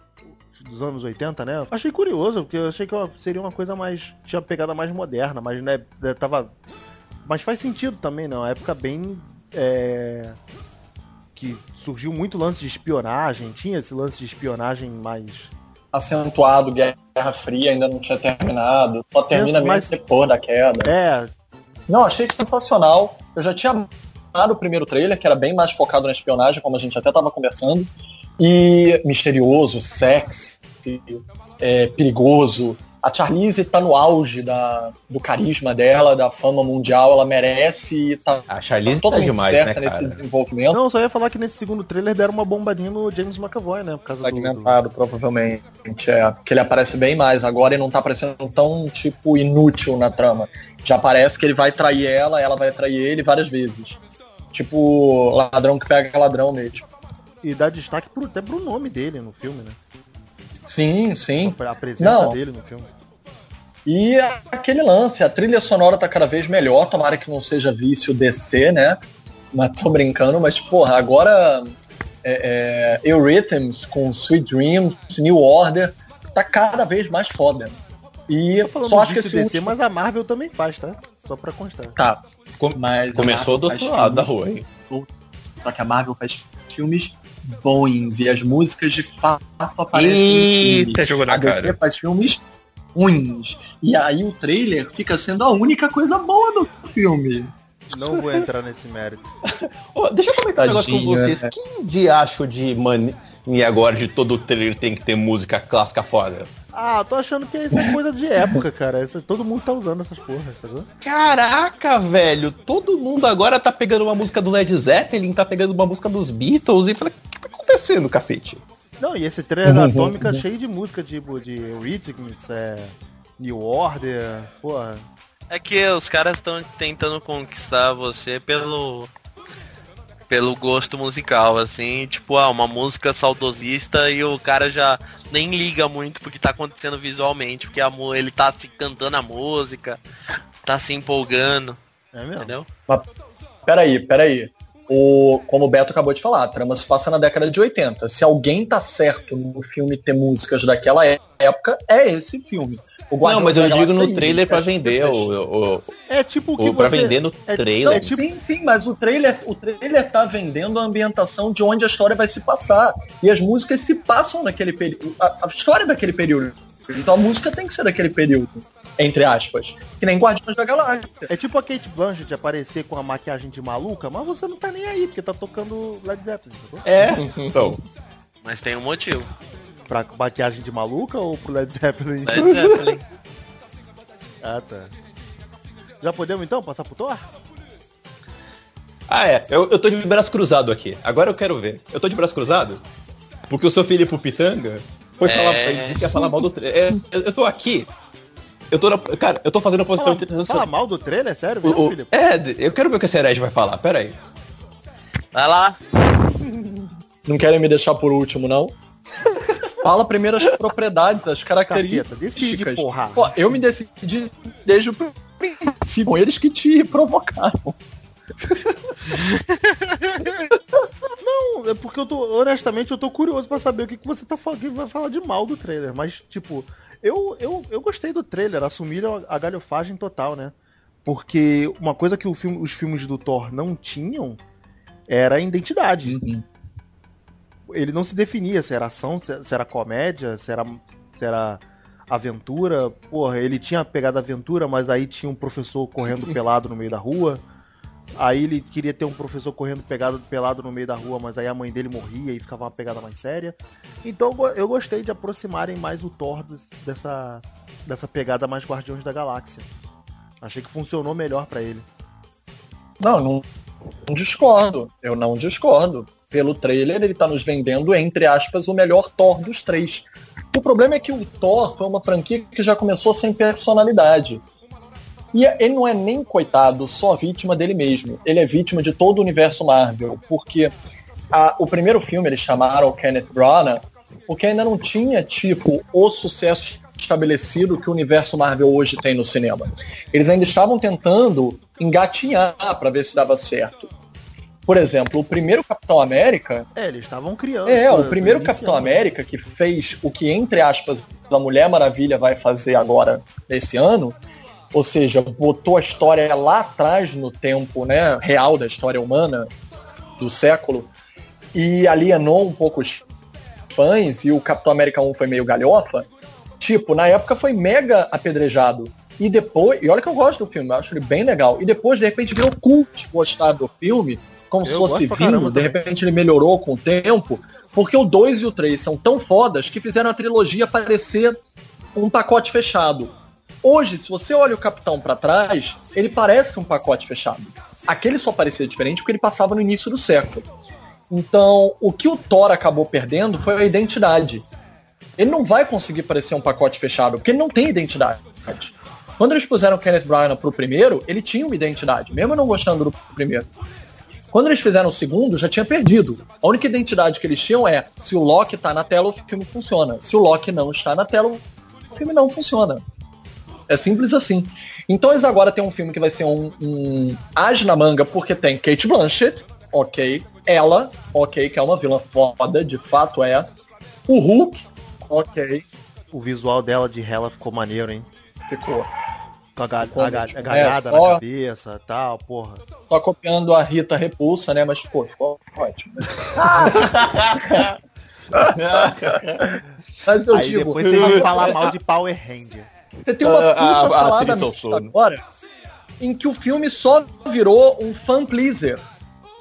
S3: dos anos 80, né? Achei curioso, porque eu achei que seria uma coisa mais. tinha uma pegada mais moderna, mas né, tava. Mas faz sentido também, né? Uma época bem. é, que surgiu muito lance de espionagem, tinha esse lance de espionagem mais.
S2: Acentuado, Guerra Fria ainda não tinha terminado. Só termina
S3: mas-
S2: mesmo depois da queda.
S3: É,
S2: Não, achei sensacional. Eu já tinha amado o primeiro trailer, que era bem mais focado na espionagem, como a gente até estava conversando. E misterioso, sexy, é, perigoso. A Charlize tá no auge da, do carisma dela, da fama mundial, ela merece e tá
S1: A Charlize tá
S2: totalmente
S1: demais, né,
S2: certa nesse
S1: cara?
S2: desenvolvimento.
S3: Não, eu só ia falar que nesse segundo trailer deram uma bombadinha no James McAvoy, né? Por causa do, do...
S2: Provavelmente. É, porque ele aparece bem mais agora e não tá parecendo tão, tipo, inútil na trama. Já parece que ele vai trair ela, ela vai trair ele várias vezes. Tipo, ladrão que pega ladrão mesmo.
S3: E dá destaque pro, até pro nome dele no filme, né?
S2: Sim, sim.
S3: A presença
S2: Não.
S3: dele no filme.
S2: E aquele lance, a trilha sonora tá cada vez melhor, tomara que não seja vício DC, né? Mas tô brincando, mas porra, agora é, é, Eurythms com Sweet Dreams, New Order, tá cada vez mais foda. E
S3: Tô falando
S2: só acho que
S3: DC,
S2: último...
S3: mas a Marvel também faz, tá? Só pra constar.
S2: Tá,
S1: Com-
S2: mas
S1: Começou do outro lado da rua, hein?
S2: Só que a Marvel faz filmes bons e as músicas de fato aparecem no filme.
S1: jogou
S2: A DC faz filmes ruins. E aí o trailer fica sendo a única coisa boa do filme.
S3: Não vou entrar nesse mérito.
S1: Ô, deixa eu comentar um negócio com
S2: Tadinho,
S1: vocês.
S2: né?
S1: Quem de acho de mania agora de todo trailer tem que ter música clássica foda?
S3: Ah, tô achando que isso é coisa de época, cara. Isso, todo mundo tá usando essas porras, sacou?
S1: Caraca, velho, todo mundo agora tá pegando uma música do Led Zeppelin, tá pegando uma música dos Beatles e fala, o acontecendo, cacete?
S3: Não, e esse trailer da Atômica cheio de música, tipo, de Rhythmics, é, New Order, porra.
S4: É que os caras estão tentando conquistar você pelo pelo gosto musical, assim, tipo, ah, uma música saudosista e o cara já nem liga muito porque tá acontecendo visualmente, porque a, ele tá se cantando a música, tá se empolgando.
S3: É mesmo? Entendeu?
S2: Mas, peraí, peraí. O, como o Beto acabou de falar, a trama se passa na década de 80. Se alguém tá certo no filme ter músicas daquela época, é esse filme
S1: não, mas eu digo no trailer para vender o, o,
S3: É tipo o que
S1: o, Pra vender no é, trailer. É
S2: tipo... Sim, sim, mas o trailer, o trailer tá vendendo a ambientação de onde a história vai se passar. E as músicas se passam naquele período. A, a história daquele período. Então a música tem que ser daquele período entre aspas. Que nem Guardiões da Galáxia.
S3: É tipo a Kate Blanchett aparecer com a maquiagem de maluca, mas você não tá nem aí, porque tá tocando Led Zeppelin.
S1: É, então.
S4: Mas tem um motivo.
S3: Pra maquiagem de maluca ou pro Led Zeppelin?
S4: Led Zeppelin.
S3: ah, tá. Já podemos então passar pro Thor?
S1: Ah, é. Eu, eu tô de braço cruzado aqui. Agora eu quero ver. Eu tô de braço cruzado? Porque o seu Filipe Pitanga foi é... falar, ele quer falar mal do trailer. É, eu, eu tô aqui. Eu tô na, Cara, eu tô fazendo a posição
S3: fala, fala mal do trailer? É sério
S1: o, Felipe? É, eu quero ver o que esse herege vai falar. Pera aí.
S4: Vai lá.
S2: Não querem me deixar por último, não? Fala primeiro as propriedades, as características. Caceta,
S3: decide, porra.
S2: Pô, eu me decidi desde o princípio. Com eles que te provocaram.
S3: Não, é porque eu tô, honestamente, eu tô curioso para saber o que, que você tá falando, que vai falar de mal do trailer. Mas, tipo, eu, eu, eu gostei do trailer, assumiram a galhofagem total, né? Porque uma coisa que filme, os filmes do Thor não tinham era a identidade. Uhum ele não se definia se era ação, se era comédia, se era, se era aventura. Porra, ele tinha pegado aventura, mas aí tinha um professor correndo pelado no meio da rua. Aí ele queria ter um professor correndo pegado, pelado no meio da rua, mas aí a mãe dele morria e ficava uma pegada mais séria. Então eu gostei de aproximarem mais o Thor dessa, dessa pegada mais Guardiões da Galáxia. Achei que funcionou melhor para ele.
S2: Não, não, não discordo. Eu não discordo pelo trailer, ele tá nos vendendo, entre aspas, o melhor Thor dos três. O problema é que o Thor foi uma franquia que já começou sem personalidade. E ele não é nem, coitado, só vítima dele mesmo. Ele é vítima de todo o universo Marvel. Porque a, o primeiro filme eles chamaram o Kenneth Branagh porque ainda não tinha, tipo, o sucesso estabelecido que o universo Marvel hoje tem no cinema. Eles ainda estavam tentando engatinhar para ver se dava certo. Por exemplo, o primeiro Capitão América.
S3: É, eles estavam criando.
S2: É, o primeiro Capitão América que fez o que, entre aspas, a Mulher Maravilha vai fazer agora nesse ano. Ou seja, botou a história lá atrás no tempo né, real da história humana do século e alienou um pouco os fãs e o Capitão América 1 foi meio galhofa. Tipo, na época foi mega apedrejado. E depois, e olha que eu gosto do filme, eu acho ele bem legal. E depois, de repente, virou cult gostar do filme como se fosse vindo, de repente ele melhorou com o tempo, porque o 2 e o 3 são tão fodas que fizeram a trilogia parecer um pacote fechado. Hoje, se você olha o Capitão para trás, ele parece um pacote fechado. Aquele só parecia diferente porque ele passava no início do século. Então, o que o Thor acabou perdendo foi a identidade. Ele não vai conseguir parecer um pacote fechado, porque ele não tem identidade. Quando eles puseram Kenneth Branagh pro primeiro, ele tinha uma identidade, mesmo não gostando do primeiro. Quando eles fizeram o segundo, já tinha perdido. A única identidade que eles tinham é se o Loki tá na tela, o filme funciona. Se o Loki não está na tela, o filme não funciona. É simples assim. Então eles agora têm um filme que vai ser um, um age na manga, porque tem Kate Blanchett, ok. Ela, ok, que é uma vilã foda, de fato é. O Hulk, ok.
S3: O visual dela de Hela ficou maneiro, hein?
S2: Ficou
S3: com a, ga a, ga a galhada é, só, na cabeça tal, porra.
S2: Só copiando a Rita Repulsa, né? Mas, pô, ficou ótimo.
S3: Mas eu Aí digo, depois você vai falar mal de Power Ranger.
S2: Você tem uma uh, puta salada mista agora em que o filme só virou um fan pleaser.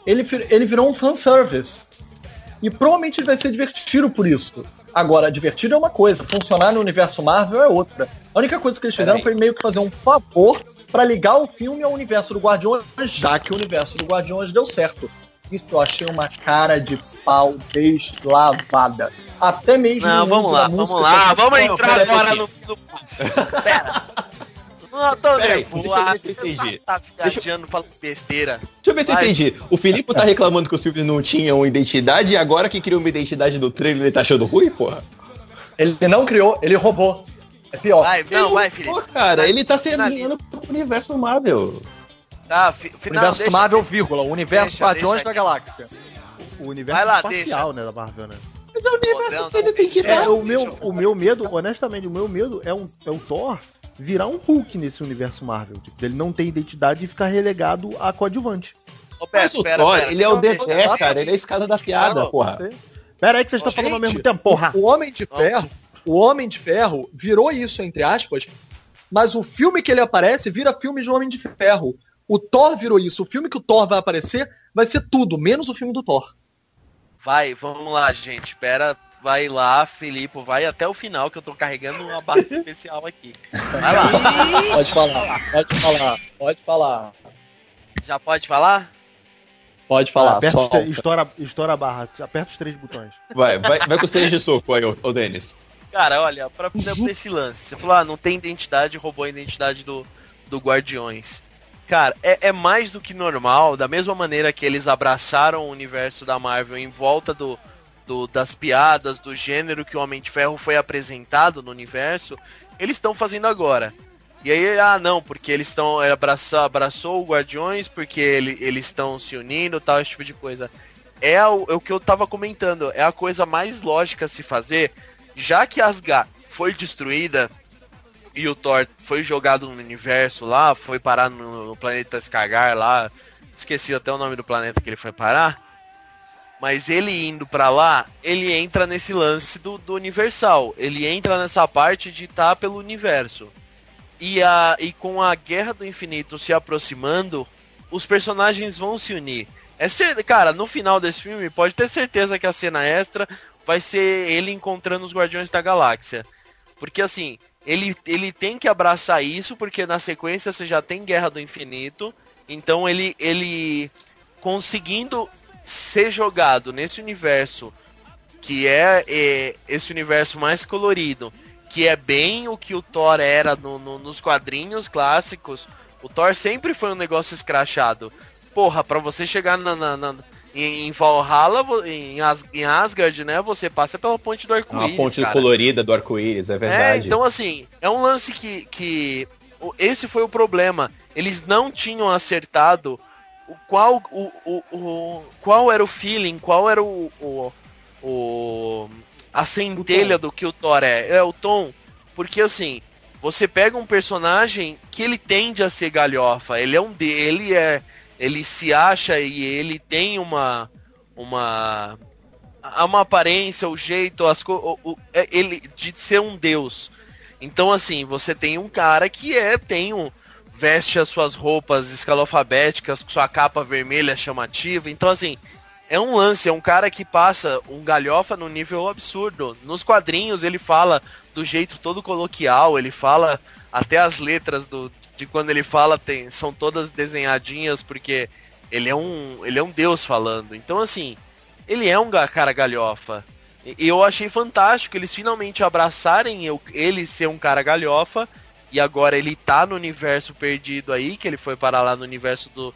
S2: Ele, ele virou um fan service. E provavelmente ele vai ser divertido por isso. Agora, divertido é uma coisa, funcionar no universo Marvel é outra. A única coisa que eles fizeram foi meio que fazer um favor para ligar o filme ao universo do Guardiões, já que o universo do Guardiões deu certo. Isso eu achei uma cara de pau deslavada. Até mesmo.
S4: Não, vamos lá, vamos lá, vamos entrar agora no. no... Pera. Não, tô nervoso.
S1: deixa eu ver se eu entendi.
S4: Tá viajando, falando besteira.
S1: Deixa eu ver se eu
S4: Vai.
S1: entendi. O Filipe tá reclamando que os filmes não tinham identidade e agora que criou uma identidade do trailer ele tá achando ruim, porra?
S2: Ele não criou, ele roubou. É pior.
S4: Vai, não,
S1: Ele
S4: vai, Felipe.
S1: cara, ele tá se
S4: Finaliza.
S1: alinhando pro universo Marvel.
S4: Tá, fi, final,
S2: universo
S4: deixa-
S2: Marvel, vírgula, o universo
S4: Deixa,
S2: Guardiões
S4: deixa
S2: da. Galáxia.
S3: O universo
S4: Vai lá,
S3: espacial, né, da Marvel, né?
S1: Mas é o universo
S4: não,
S1: dele tem que
S3: É,
S1: dar.
S3: o
S4: deixa
S3: meu,
S4: eu-
S3: o meu medo, honestamente, o meu medo é um, é um Thor virar um Hulk nesse universo Marvel. Tipo, ele não ter identidade e ficar relegado a coadjuvante.
S4: Ô, pera,
S1: Mas o
S4: pera,
S1: Thor,
S4: pera.
S1: ele é o Dedé, cara, ele é a escada da piada, porra.
S2: você-
S3: Pera aí que vocês estão falando ao mesmo tempo, porra.
S2: O Homem de Ferro, o Homem de Ferro virou isso, entre aspas, mas o filme que ele aparece vira filme de Homem de Ferro. O Thor virou isso. O filme que o Thor vai aparecer vai ser tudo, menos o filme do Thor.
S4: Vai, vamos lá, gente. Pera, vai lá, Filipe, vai até o final que eu tô carregando uma barra especial aqui. Vai lá.
S2: Pode falar, pode falar, pode falar.
S4: Já pode falar?
S2: Pode falar,
S3: aperta, os estoura, estoura a barra, aperta os três botões.
S1: Vai, vai, vai com os três de soco aí, ô, ô Denis.
S4: Cara, olha, pra pra esse lance, você falou, ah, não tem identidade, roubou a identidade do, do Guardiões. Cara, é, é mais do que normal, da mesma maneira que eles abraçaram o universo da Marvel em volta do, do- das piadas, do gênero que o Homem de Ferro foi apresentado no universo, eles estão fazendo agora. E aí, ah não, porque eles estão. Abraçou, abraçou o Guardiões, porque ele, eles estão se unindo tal, esse tipo de coisa. É o, é o que eu tava comentando, é a coisa mais lógica a se fazer, já que Asgard foi destruída e o Thor foi jogado no universo lá, foi parar no, no planeta Skagar lá, esqueci até o nome do planeta que ele foi parar. Mas ele indo pra lá, ele entra nesse lance do, do Universal. Ele entra nessa parte de estar pelo universo. E, a, e com a Guerra do Infinito se aproximando, os personagens vão se unir. É cer- cara, no final desse filme, pode ter certeza que a cena extra vai ser ele encontrando os Guardiões da Galáxia. Porque assim, ele, ele tem que abraçar isso, porque na sequência você já tem Guerra do Infinito. Então ele, ele conseguindo ser jogado nesse universo que é, é, esse universo mais colorido, que é bem o que o Thor era no- no- nos quadrinhos clássicos. O Thor sempre foi um negócio escrachado. Porra, pra você chegar na, na- na- em, Valhalla, em, As- em Asgard, né? Você passa pela ponte do
S1: É
S4: arco-íris.
S1: uma ponte
S4: cara.
S1: colorida do arco-íris, é
S4: É,
S1: verdade.
S4: então assim, é um lance que, que esse foi o problema. Eles não tinham acertado o qual o, o, o- qual era o feeling, qual era o, o, o- a centelha do que o Thor é, é o tom, porque assim, você pega um personagem que ele tende a ser galhofa, ele é um de, ele é ele se acha e ele tem uma uma uma aparência, o jeito, as o- o- é- ele de ser um deus. Então assim, você tem um cara que é tem um veste as suas roupas escalofabéticas com sua capa vermelha chamativa. Então assim, é um lance, é um cara que passa um galhofa no nível absurdo. Nos quadrinhos ele fala do jeito todo coloquial, ele fala até as letras do de quando ele fala tem, são todas desenhadinhas porque ele é um ele é um deus falando. Então assim, ele é um cara galhofa. E eu achei fantástico eles finalmente abraçarem eu- ele ser um cara galhofa. E agora ele tá no universo perdido aí, que ele foi parar lá no universo do,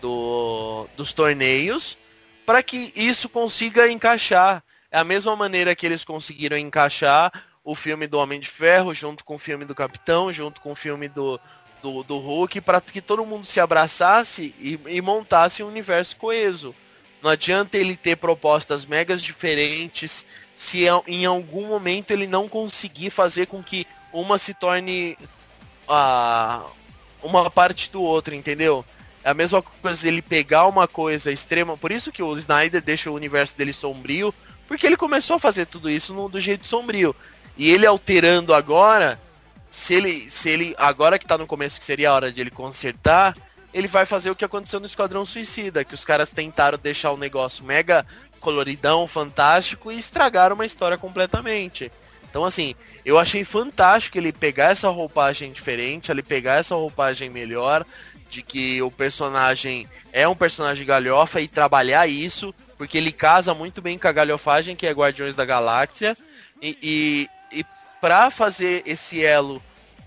S4: do- dos torneios, para que isso consiga encaixar. É a mesma maneira que eles conseguiram encaixar o filme do Homem de Ferro junto com o filme do Capitão, junto com o filme do, do, do Hulk, para que todo mundo se abraçasse e, e montasse um universo coeso. Não adianta ele ter propostas megas diferentes se em- em algum momento ele não conseguir fazer com que uma se torne a uma parte do outro, entendeu? É a mesma coisa ele pegar uma coisa extrema. Por isso que o Snyder deixa o universo dele sombrio, porque ele começou a fazer tudo isso no, do jeito sombrio. E ele alterando agora, se ele, se ele agora que tá no começo que seria a hora de ele consertar, ele vai fazer o que aconteceu no Esquadrão Suicida, que os caras tentaram deixar o negócio mega coloridão, fantástico e estragaram uma história completamente. Então, assim, eu achei fantástico ele pegar essa roupagem diferente, ele pegar essa roupagem melhor, de que o personagem é um personagem galhofa e trabalhar isso, porque ele casa muito bem com a galhofagem que é Guardiões da Galáxia. E, e, e pra fazer esse elo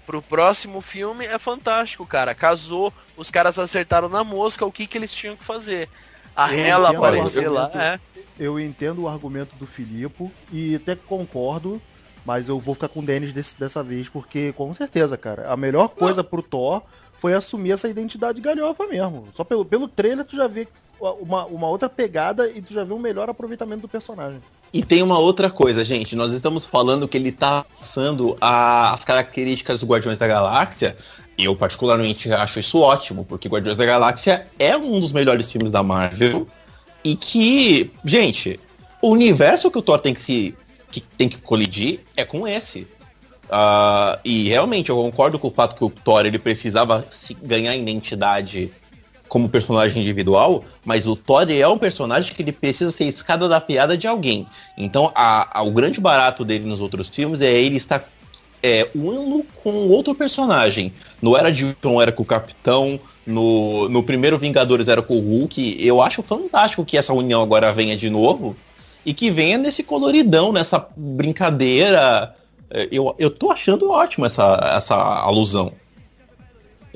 S4: pro próximo filme é fantástico, cara. Casou, os caras acertaram na mosca o que, que eles tinham que fazer. A Hela aparecer lá, é.
S3: Eu entendo o argumento do Filipe e até concordo, mas eu vou ficar com o Denis desse, dessa vez, porque com certeza, cara, a melhor coisa pro Thor foi assumir essa identidade galhofa mesmo. Só pelo, pelo trailer tu já vê uma, uma outra pegada e tu já vê um melhor aproveitamento do personagem.
S1: E tem uma outra coisa, gente. Nós estamos falando que ele tá passando a, as características dos Guardiões da Galáxia. Eu particularmente acho isso ótimo, porque Guardiões da Galáxia é um dos melhores filmes da Marvel. E que, gente, o universo que o Thor tem que se. que tem que colidir é com esse. Uh, e realmente eu concordo com o fato que o Thor ele precisava ganhar identidade como personagem individual, mas o Thor é um personagem que ele precisa ser escada da piada de alguém. Então a, a, o grande barato dele nos outros filmes é ele estar é, uno com outro personagem. No Era de Ultron era com o Capitão, no, no primeiro Vingadores era com o Hulk. Eu acho fantástico que essa união agora venha de novo e que venha nesse coloridão, nessa brincadeira é, eu, eu tô achando ótimo essa, essa alusão.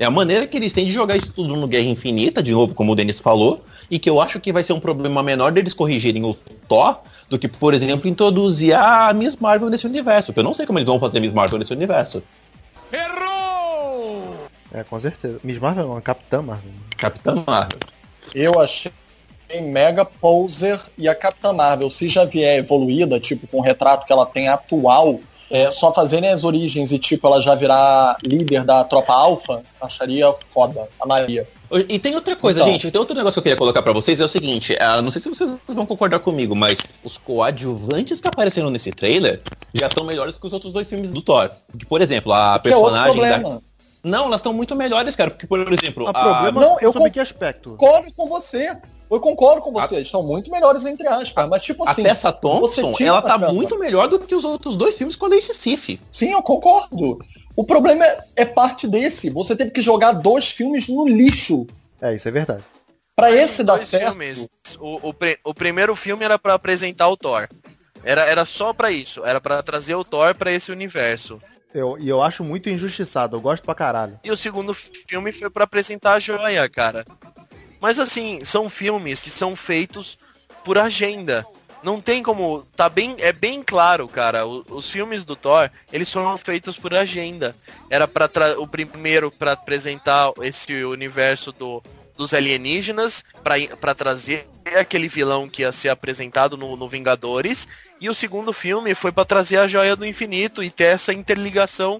S1: É a maneira que eles têm de jogar isso tudo no Guerra Infinita, de novo, como o Denis falou, e que eu acho que vai ser um problema menor deles corrigirem o Thor do que, por exemplo, introduzir a Miss Marvel nesse universo. Porque eu não sei como eles vão fazer Miss Marvel nesse universo.
S3: Errou! É, com certeza. Miss Marvel não, Capitã Marvel.
S1: Capitã Marvel.
S2: Eu achei mega poser e a Capitã Marvel, se já vier evoluída, tipo com o retrato que ela tem atual, é, só fazerem as origens e, tipo, ela já virar líder da tropa alfa, acharia foda, a Maria.
S1: E tem outra coisa, então. gente, tem outro negócio que eu queria colocar para vocês, é o seguinte, uh, não sei se vocês vão concordar comigo, mas os coadjuvantes que apareceram nesse trailer já estão melhores que os outros dois filmes do Thor. Porque, por exemplo, a que personagem é da... Não, elas estão muito melhores, cara, porque, por exemplo...
S3: A, a... problema não, eu sobre que aspecto?
S2: Concordo com você. Eu concordo com você, a... estão muito melhores entre aspas, mas tipo
S1: assim... A Tessa Thompson, ela tá muito melhor do que os outros dois filmes com a Lacey Sif.
S2: Sim, eu concordo. O problema é, é, parte desse. Você teve que jogar dois filmes no lixo.
S3: É, isso é verdade.
S2: Para esse dar certo... Filmes.
S4: O, o, o primeiro filme era para apresentar o Thor. Era, era só para isso. Era para trazer o Thor para esse universo.
S3: Eu, e eu acho muito injustiçado, eu gosto pra caralho.
S4: E o segundo filme foi para apresentar a joia, cara. Mas assim, são filmes que são feitos por agenda. Não tem como. Tá bem. É bem claro, cara. O, os filmes do Thor, eles foram feitos por agenda. Era para o primeiro para apresentar esse universo do, dos alienígenas, para trazer aquele vilão que ia ser apresentado no, no Vingadores. E o segundo filme foi para trazer a joia do infinito e ter essa interligação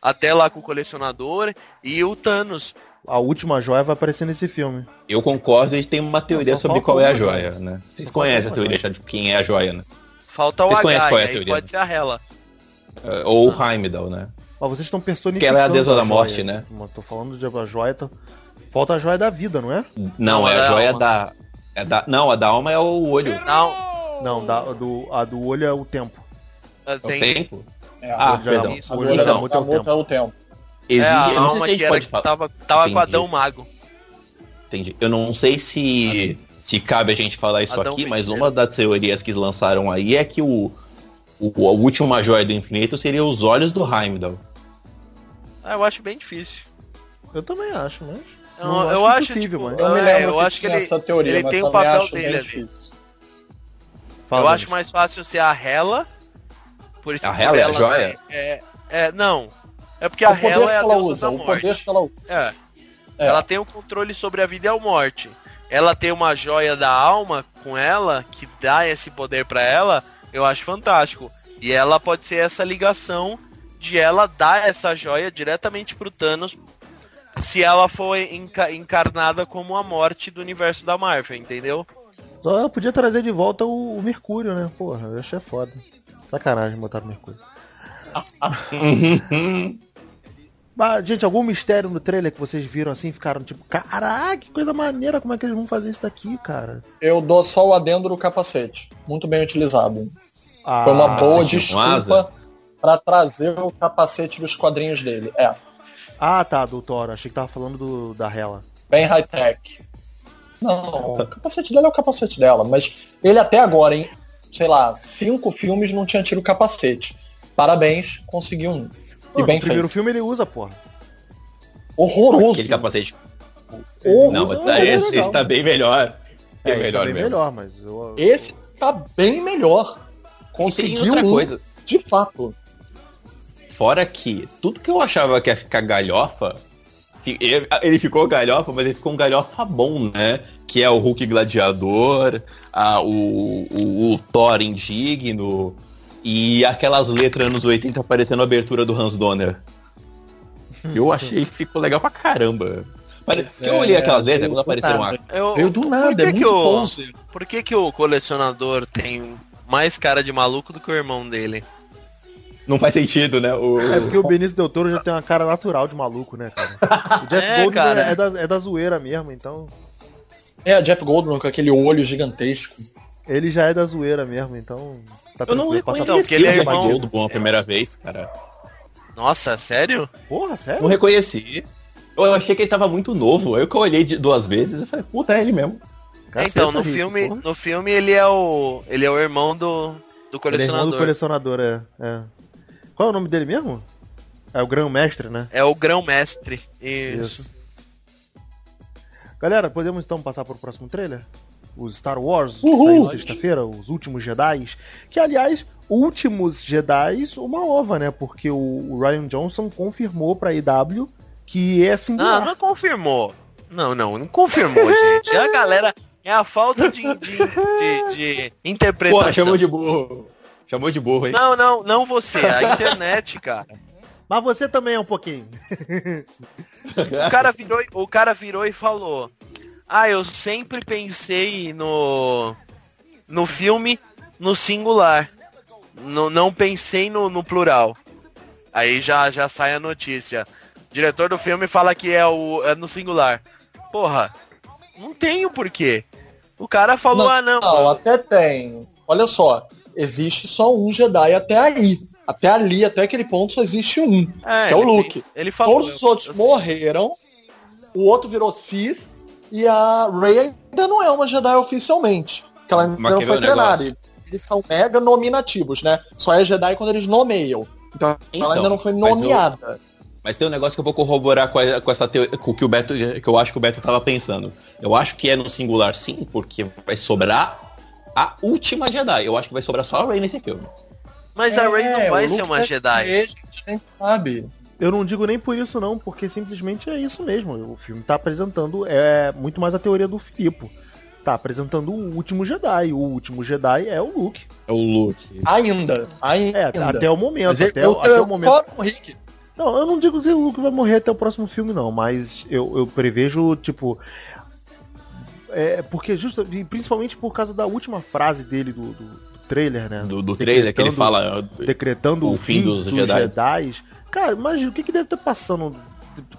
S4: até lá com o colecionador e o Thanos
S3: a última joia vai aparecer nesse filme.
S1: Eu concordo e tem uma teoria sobre qual é a joia, né? Vocês conhecem a teoria de quem é a joia, né?
S4: Falta o Vocês H, qual é a teoria, pode ser a Hela.
S1: Uh, ou o Heimdall, né?
S3: Mas vocês estão personificando.
S1: Que ela é a deusa da morte, né?
S3: tô falando de a joia. Tô... Falta a joia da vida, não é?
S1: Não, não é a joia da... É da. Não, a da alma é o olho.
S4: Não.
S3: Não, da, do, a do olho é o tempo.
S1: É, tem... O tempo?
S2: É, ah, perdão. O olho da morte é o tempo. É o.
S4: Existe, é, a alma que, era que tava, tava com Adão Mago.
S1: Entendi. Eu não sei se, se cabe a gente falar isso Adão aqui, mas uma das teorias que lançaram aí é que o, o, a última joia do infinito seria os olhos do Heimdall.
S4: Ah, eu acho bem difícil.
S3: Eu também acho, mas.
S4: Eu, não eu acho, tipo, mas... eu, é, eu acho que ele, teoria, ele tem o papel dele ali. Fala, eu acho mais fácil ser a Hela. Por isso
S1: a Hela é a joia?
S4: É, é, não, é porque a Hela é a deusa usa, da morte. Ela, é. é. ela tem o controle sobre a vida e a morte. Ela tem uma joia da alma com ela, que dá esse poder para ela, eu acho fantástico. E ela pode ser essa ligação de ela dar essa joia diretamente pro Thanos se ela for enca encarnada como a morte do universo da Marvel, entendeu?
S3: Eu podia trazer de volta o, o Mercúrio, né? Porra, eu achei foda. Sacanagem botar o Mercúrio. Mas, gente, algum mistério no trailer que vocês viram assim, ficaram tipo, caraca, que coisa maneira, como é que eles vão fazer isso daqui, cara?
S2: Eu dou só o adendo do capacete. Muito bem utilizado.
S3: Ah,
S2: Foi uma boa desculpa pra trazer o capacete dos quadrinhos dele. É,
S3: Ah, tá, do Thor. Achei que tava falando do, da Hela.
S2: bem high-tech. Não, o capacete dela é o capacete dela, mas ele até agora, em, sei lá, cinco filmes não tinha tido capacete. Parabéns, conseguiu um.
S3: Pô,
S2: E bem
S3: no primeiro
S2: feito.
S3: filme ele usa, porra.
S2: Horroroso.
S1: Aquele capacete.
S2: Horroroso.
S1: Não, mas
S3: é
S1: esse, esse tá bem melhor.
S3: É, esse
S1: melhor
S3: tá bem
S1: mesmo.
S3: melhor, mas eu,
S2: Esse tá bem melhor. Conseguiu
S1: outra
S2: um,
S1: coisa.
S2: de fato.
S1: Fora que tudo que eu achava que ia ficar galhofa, ele ficou galhofa, mas ele ficou um galhofa bom, né? Que é o Hulk Gladiador, a, o, o, o Thor indigno e aquelas letras anos 80 aparecendo a abertura do Hans Donner. Eu achei que ficou legal pra caramba. Mas que eu olhei
S2: é,
S1: aquelas letras, quando
S2: do
S1: apareceram a
S4: Eu,
S2: Veio do nada,
S4: por que
S2: é
S4: que
S2: muito
S4: o. Por que, que o colecionador tem mais cara de maluco do que o irmão dele?
S1: Não faz sentido, né? O,
S3: É porque o Benício Del Toro já tem uma cara natural de maluco, né, cara? O Jeff
S4: É,
S3: Goldblum
S4: cara.
S3: é, da, é da zoeira mesmo, então.
S2: É, Jeff Goldblum com aquele olho gigantesco.
S3: Ele já é da zoeira mesmo, então. Tá
S1: eu não reconheci
S4: Então, porque ele é irmão-
S1: Jeff Goldblum a primeira vez, cara.
S4: Nossa, sério?
S3: Porra, sério?
S1: Não reconheci. Eu achei que ele tava muito novo. Aí que eu olhei de duas vezes e falei, puta, é ele mesmo.
S3: Caceta,
S4: então, no
S3: Rick,
S4: filme,
S3: porra.
S4: no filme ele é o. Ele é o irmão do, do
S3: Ele é irmão do
S4: colecionador.
S3: colecionador, é, é. Qual é o nome dele mesmo? É o Grão-Mestre, né?
S4: É o grão-mestre. Isso.
S3: Isso. Galera, podemos então passar para o próximo trailer? O Star Wars, que
S2: Uhul.
S3: saiu sexta-feira, os últimos Jedi. Que, aliás, últimos Jedi, uma ova, né? Porque o Ryan Johnson confirmou pra IW que é
S4: Não,
S3: singular.
S4: não confirmou. Não, não, não confirmou, gente. A galera. É a falta de, de, de, de interpretação.
S1: Porra, chamou de burro. Chamou de burro, hein?
S4: Não, não, não você, a internet, cara.
S3: Mas você também é um pouquinho.
S4: O cara virou, o cara virou e falou: "Ah, eu sempre pensei no no filme no singular. No, não pensei no, no plural." Aí já já sai a notícia. O diretor do filme fala que é o é no singular. Porra, não tem o porquê. O cara falou: "Ah, não,
S2: Não, até tem. Olha só, existe só um Jedi até aí. Até ali, até aquele ponto, só existe um.
S4: É,
S2: que é o
S4: ele
S2: Luke.
S4: fez- ele falou.
S2: Todos os
S4: eu-
S2: outros
S4: eu-
S2: morreram. O outro virou Sith. E a Rey ainda não é uma Jedi oficialmente. Porque ela ainda
S1: Mas
S2: não foi
S1: ver o negócio?
S2: treinada. Eles são mega nominativos, né? Só é Jedi quando eles nomeiam. Então,
S1: Então,
S2: ela ainda não foi
S1: mas eu-
S2: nomeada.
S1: Mas tem um negócio que eu vou corroborar com, a- com essa teoria, com o que o Beto, que eu acho que o Beto tava pensando. Eu acho que é no singular sim, porque vai sobrar a última Jedi. Eu acho que vai sobrar só a Rey nesse filme.
S4: Mas a Rey
S2: É,
S4: não vai
S2: o
S4: ser uma
S2: vai
S4: Jedi.
S2: ser, A gente sabe.
S3: Eu não digo nem por isso não, porque simplesmente é isso mesmo. O filme tá apresentando é muito mais a teoria do Filipe. Tá apresentando o último Jedi. O último Jedi é o Luke.
S1: É o Luke.
S2: Ainda. Ainda.
S3: É, até o momento.
S2: Mas eu-
S3: até,
S2: eu,
S3: o- até
S2: eu
S3: o momento.
S2: com o Rick.
S3: Não, eu não digo que o Luke vai morrer até o próximo filme, não, mas eu, eu prevejo, tipo. É, porque justo, principalmente por causa da última frase dele do, do, do trailer, né?
S1: Do, do trailer que ele fala.
S3: Decretando o,
S1: o
S3: fim,
S1: fim
S3: dos,
S1: dos Jedi.
S3: Jedi. Cara, imagina o que, que deve estar passando,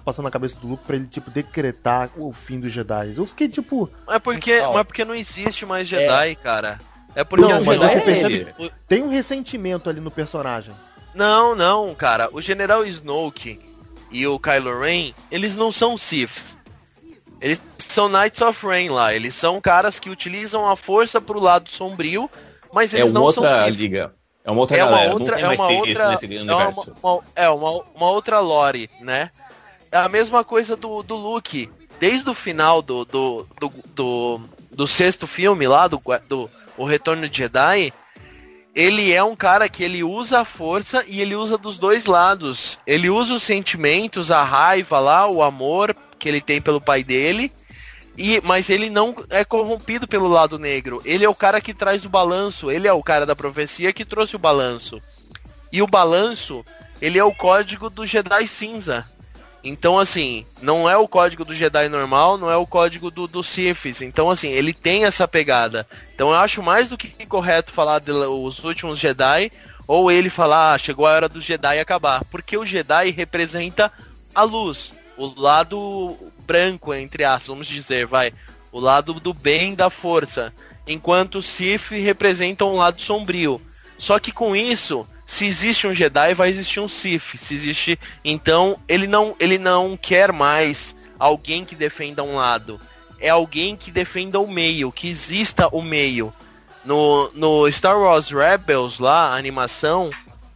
S3: passando na cabeça do Luke pra ele, tipo, decretar o fim dos Jedi. Eu fiquei, tipo.
S4: É porque,
S2: Não.
S4: mas porque não existe mais Jedi, cara. É porque
S3: Não,
S4: assim,
S3: mas
S1: Jedi
S3: você
S1: é
S3: percebe.
S1: ele.
S3: Tem um ressentimento ali no personagem.
S4: Não, não, cara. O General Snoke e o Kylo Ren, eles não são Siths. Eles são Knights of Rain lá. Eles são caras que utilizam a força pro lado sombrio, mas
S1: É
S4: eles
S1: uma
S4: não são
S1: outra
S4: Sith.
S1: liga. É uma outra
S4: É uma
S1: galera.
S4: outra,
S1: não tem
S4: é uma outra, é uma,
S1: universo.
S4: uma- é uma, uma outra lore, né? É a mesma coisa do, do Luke. Desde o final do, do, do, do, do sexto filme lá, do, do O Retorno de Jedi, ele é um cara que ele usa a força e ele usa dos dois lados. Ele usa os sentimentos, a raiva lá, o amor que ele tem pelo pai dele. E, mas ele não é corrompido pelo lado negro. Ele é o cara que traz o balanço. Ele é o cara da profecia que trouxe o balanço. E o balanço, ele é o código do Jedi cinza. Então, assim, não é o código do Jedi normal, não é o código do, do Siths. Então, assim, ele tem essa pegada. Então, eu acho mais do que correto falar de os últimos Jedi, ou ele falar, ah, chegou a hora do Jedi acabar. Porque o Jedi representa a luz, o lado branco, entre aspas, vamos dizer, vai, o lado do bem da força, enquanto o Sith representa um lado sombrio. Só que com isso, se existe um Jedi, vai existir um Sith. Se existe, então ele não, ele não quer mais alguém que defenda um lado. É alguém que defenda o meio, que exista o meio. No, no Star Wars Rebels lá, a animação,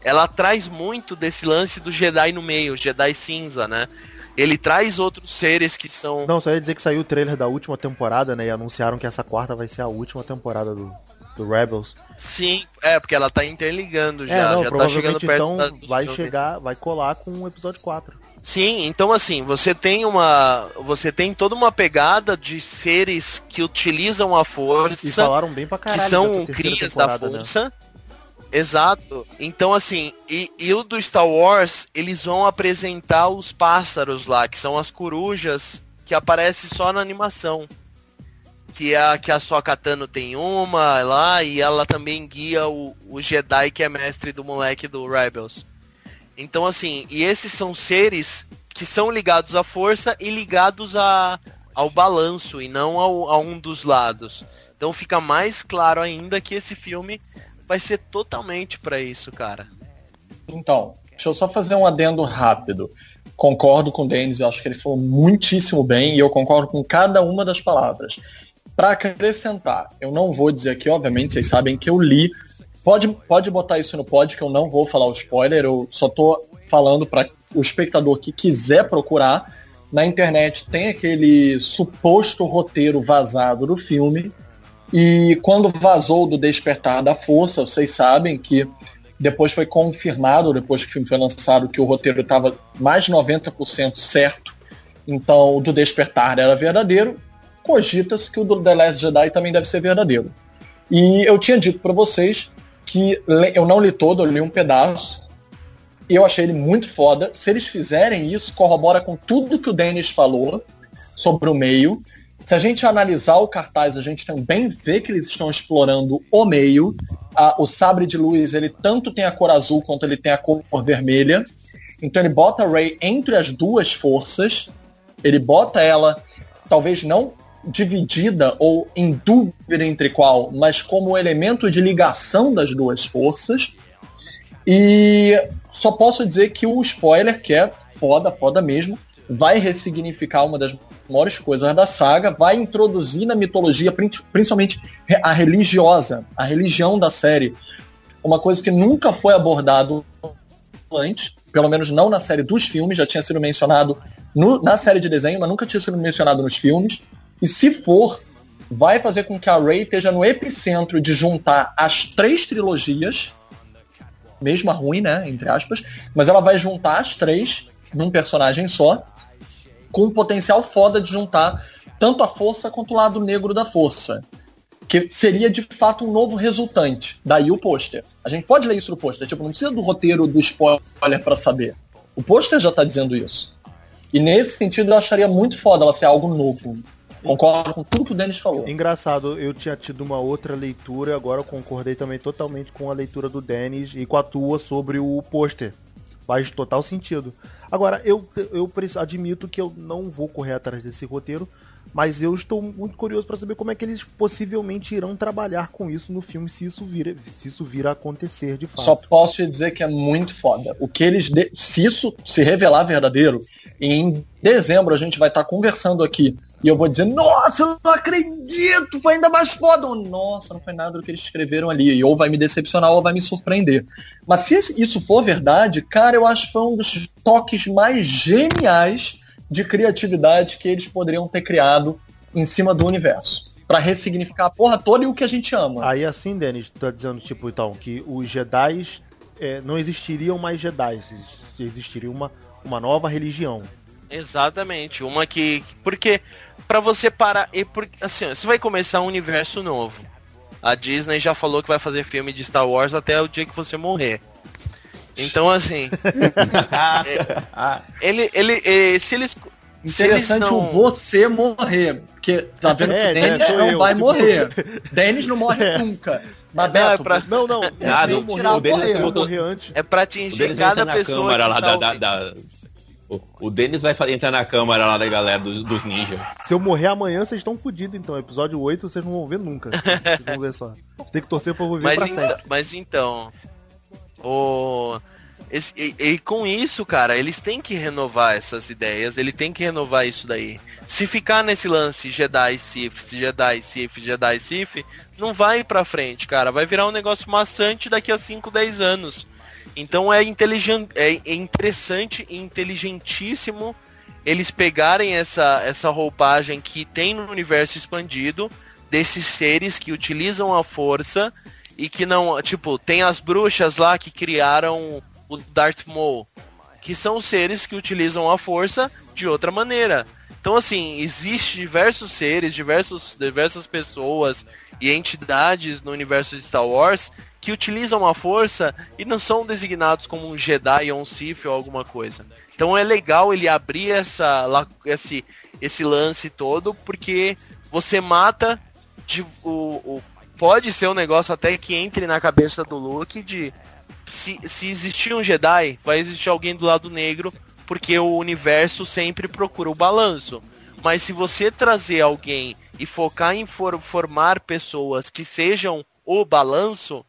S4: ela traz muito desse lance do Jedi no meio, Jedi cinza, né? Ele traz outros seres que são.
S3: Não, só ia dizer que saiu o trailer da última temporada, né? E anunciaram que essa quarta vai ser a última temporada do, do Rebels.
S4: Sim, é, porque ela tá interligando já.
S3: é, não,
S4: já tá
S3: provavelmente
S4: chegando perto
S3: então
S4: da- do
S3: vai chegar, vai colar com o episódio 4.
S4: Sim, então assim, você tem uma. Você tem toda uma pegada de seres que utilizam a
S3: E
S4: força.
S3: falaram bem pra
S4: que
S3: caralho
S4: são
S3: dessa terceira
S4: crias da
S3: temporada, né?
S4: Exato. Então, assim, e, e o do Star Wars, eles vão apresentar os pássaros lá, que são as corujas que aparecem só na animação. Que a, que a Sokatano tem uma lá, e ela também guia o, o Jedi que é mestre do moleque do Rebels. Então, assim, e esses são seres que são ligados à força e ligados a, ao balanço, e não ao, a um dos lados. Então fica mais claro ainda que esse filme vai ser totalmente pra isso, cara.
S2: Então, deixa eu só fazer um adendo rápido. Concordo com o Denis, eu acho que ele falou muitíssimo bem e eu concordo com cada uma das palavras. Para acrescentar, eu não vou dizer aqui, obviamente, vocês sabem que eu li. Pode, pode botar isso no pod, que eu não vou falar o spoiler, eu só tô falando para o espectador que quiser procurar. Na internet tem aquele suposto roteiro vazado do filme. E quando vazou do Despertar da Força, vocês sabem que depois foi confirmado, depois que o filme foi lançado, que o roteiro estava mais de 90% certo. Então, o do Despertar era verdadeiro. Cogita-se que o do The Last Jedi também deve ser verdadeiro. E eu tinha dito para vocês que eu não li todo, eu li um pedaço. E eu achei ele muito foda. Se eles fizerem isso, corrobora com tudo que o Dennis falou sobre o meio. Se a gente analisar o cartaz, a gente também vê que eles estão explorando o meio. A- o sabre de luz, ele tanto tem a cor azul quanto ele tem a cor vermelha. Então ele bota a Rey entre as duas forças. Ele bota ela, talvez não dividida ou em dúvida entre qual, mas como elemento de ligação das duas forças. E só posso dizer que o spoiler, que é foda, foda mesmo, vai ressignificar uma das maiores coisas da saga, vai introduzir na mitologia, prin- principalmente a religiosa, a religião da série, uma coisa que nunca foi abordado antes, pelo menos não na série dos filmes, já tinha sido mencionado no- na série de desenho, mas nunca tinha sido mencionado nos filmes. E se for, vai fazer com que a Rey esteja no epicentro de juntar as três trilogias, mesmo a ruim, né, entre aspas, mas ela vai juntar as três num personagem só, com um potencial foda de juntar tanto a força quanto o lado negro da força. Que seria de fato um novo resultante. Daí o pôster. A gente pode ler isso no pôster, tipo, não precisa do roteiro do spoiler pra saber. O pôster já tá dizendo isso. E nesse sentido eu acharia muito foda ela ser algo novo. Concordo com tudo que o Denis falou.
S3: Engraçado, eu tinha tido uma outra leitura, agora eu concordei também totalmente com a leitura do Denis e com a tua sobre o pôster. Faz total sentido. Agora, eu, eu admito que eu não vou correr atrás desse roteiro, mas eu estou muito curioso para saber como é que eles possivelmente irão trabalhar com isso no filme, se isso vir, se isso vir a acontecer de fato.
S2: Só posso dizer que é muito foda. O que eles. de- Se isso se revelar verdadeiro, em dezembro a gente vai estar conversando aqui. E eu vou dizer, nossa, eu não acredito, foi ainda mais foda. Ou, nossa, não foi nada do que eles escreveram ali. E ou vai me decepcionar ou vai me surpreender. Mas se isso for verdade, cara, eu acho que foi um dos toques mais geniais de criatividade que eles poderiam ter criado em cima do universo. Pra ressignificar a porra toda e o que a gente ama.
S3: Aí assim, Denis, tu tá dizendo, tipo, então, que os Jedi não existiriam mais Jedi, existiria uma, uma nova religião.
S4: Exatamente, uma que. Porque, pra você parar. E por, assim, ó, você vai começar um universo novo. A Disney já falou que vai fazer filme de Star Wars até o dia que você morrer. Então, assim. é, ele, ele, é, se eles.
S2: Interessante
S4: não...
S2: você morrer. Porque tá vendo
S3: É,
S2: que
S3: né,
S2: Denis
S3: sou
S2: não
S3: eu,
S2: vai
S3: tipo-
S2: morrer. Denis não morre
S3: É.
S2: nunca. Mas
S4: Não, é
S2: Beto,
S4: pra-
S3: Não, não,
S1: Ah,
S3: eu
S1: não,
S3: eu
S2: o
S3: morri antes.
S4: É pra atingir cada pessoa
S1: câmara
S4: que
S1: lá
S4: tá
S1: da, da, da- O, o Denis vai entrar na câmara lá da galera dos, dos ninjas.
S3: Se eu morrer amanhã, vocês estão fodidos, então. Episódio 8 vocês não vão ver nunca. Vocês vão ver só. Tem que torcer pra eu viver
S4: Mas,
S3: pra
S4: ent-
S3: sempre.
S4: mas então. O. esse- e, e com isso, cara, eles têm que renovar essas ideias, ele tem que renovar isso daí. Se ficar nesse lance Jedi Sith, Jedi Sith, Jedi Sith, não vai pra frente, cara. Vai virar um negócio maçante daqui a 5, 10 anos. Então é inteligente, é interessante e inteligentíssimo eles pegarem essa, essa roupagem que tem no universo expandido desses seres que utilizam a força e que não, tipo, tem as bruxas lá que criaram o Darth Maul, que são seres que utilizam a força de outra maneira. Então, assim, existe diversos seres, diversos, diversas pessoas e entidades no universo de Star Wars que utilizam a força e não são designados como um Jedi ou um Sith ou alguma coisa. Então é legal ele abrir essa, esse, esse lance todo, porque você mata de, o, o- pode ser um negócio até que entre na cabeça do Luke de se, se existir um Jedi, vai existir alguém do lado negro, porque o universo sempre procura o balanço. Mas se você trazer alguém e focar em for- formar pessoas que sejam o balanço,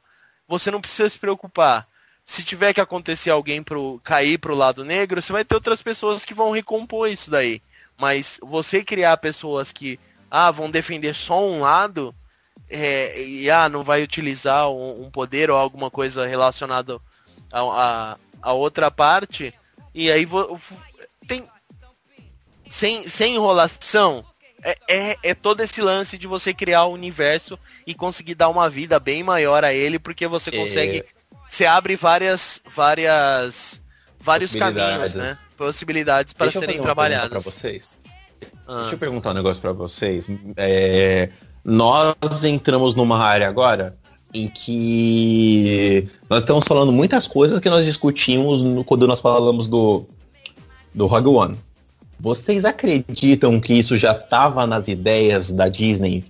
S4: você não precisa se preocupar. Se tiver que acontecer alguém pro, cair pro lado negro, você vai ter outras pessoas que vão recompor isso daí. Mas você criar pessoas que ah, vão defender só um lado, é, e ah, não vai utilizar um, um poder ou alguma coisa relacionada a, a, a outra parte, e aí tem sem, sem enrolação. É, é, é todo esse lance de você criar o universo e conseguir dar uma vida bem maior a ele, porque você
S1: É.
S4: consegue. Você abre várias. várias. vários caminhos, né? Possibilidades para
S1: Deixa eu
S4: serem trabalhadas.
S1: Pra vocês.
S4: Ah.
S1: Deixa eu perguntar um negócio pra vocês. É, nós entramos numa área agora em que nós estamos falando muitas coisas que nós discutimos no- quando nós falamos do, do Rogue One. Vocês acreditam que isso já estava nas ideias da Disney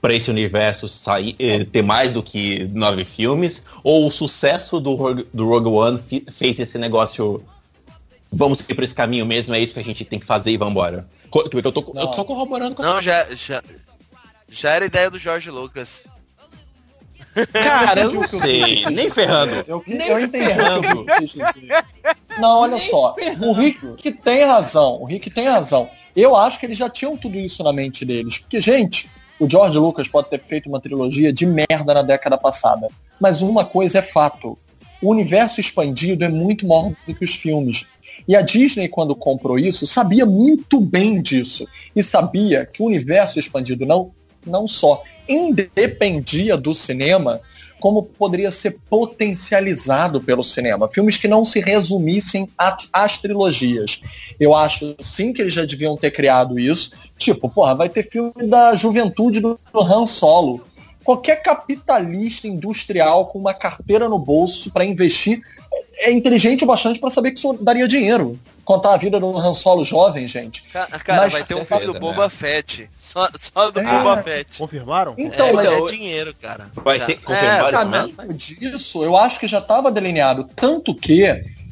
S1: para esse universo sair, eh, ter mais do que nove filmes? Ou o sucesso do Rogue, do Rogue One fez esse negócio vamos ir por esse caminho mesmo, é isso que a gente tem que fazer e vambora. Eu tô, eu tô corroborando com
S4: Não, já, já. Já era ideia do Jorge Lucas.
S1: Cara, eu não sei, nem ferrando.
S2: Eu,
S1: Nem
S2: eu
S1: ferrando.
S2: Não, olha só. O Rick tem razão. O Rick tem razão. Eu acho que eles já tinham tudo isso na mente deles. Porque, gente, o George Lucas pode ter feito uma trilogia de merda na década passada. Mas uma coisa é fato. O universo expandido é muito maior do que os filmes. E a Disney, quando comprou isso, sabia muito bem disso. E sabia que o universo expandido não, não só independia do cinema, como poderia ser potencializado pelo cinema. Filmes que não se resumissem às trilogias. Eu acho sim que eles já deviam ter criado isso. Tipo, porra, vai ter filme da juventude do Han Solo. Qualquer capitalista industrial com uma carteira no bolso para investir é inteligente o bastante para saber que isso daria dinheiro. Contar a vida do Han Solo jovem, gente.
S4: Ca- Cara,
S2: Mas
S4: vai ter um
S1: certeza,
S4: filme do
S1: né?
S4: Boba Fett. Só, só do
S2: É.
S4: Boba Fett.
S3: Confirmaram?
S2: Então,
S4: é,
S2: mas
S4: é
S1: eu-
S4: dinheiro, cara.
S1: Vai
S4: Já.
S1: ter-
S4: é,
S1: confirmaram
S2: O
S1: também?
S2: caminho disso, eu acho que já estava delineado. Tanto que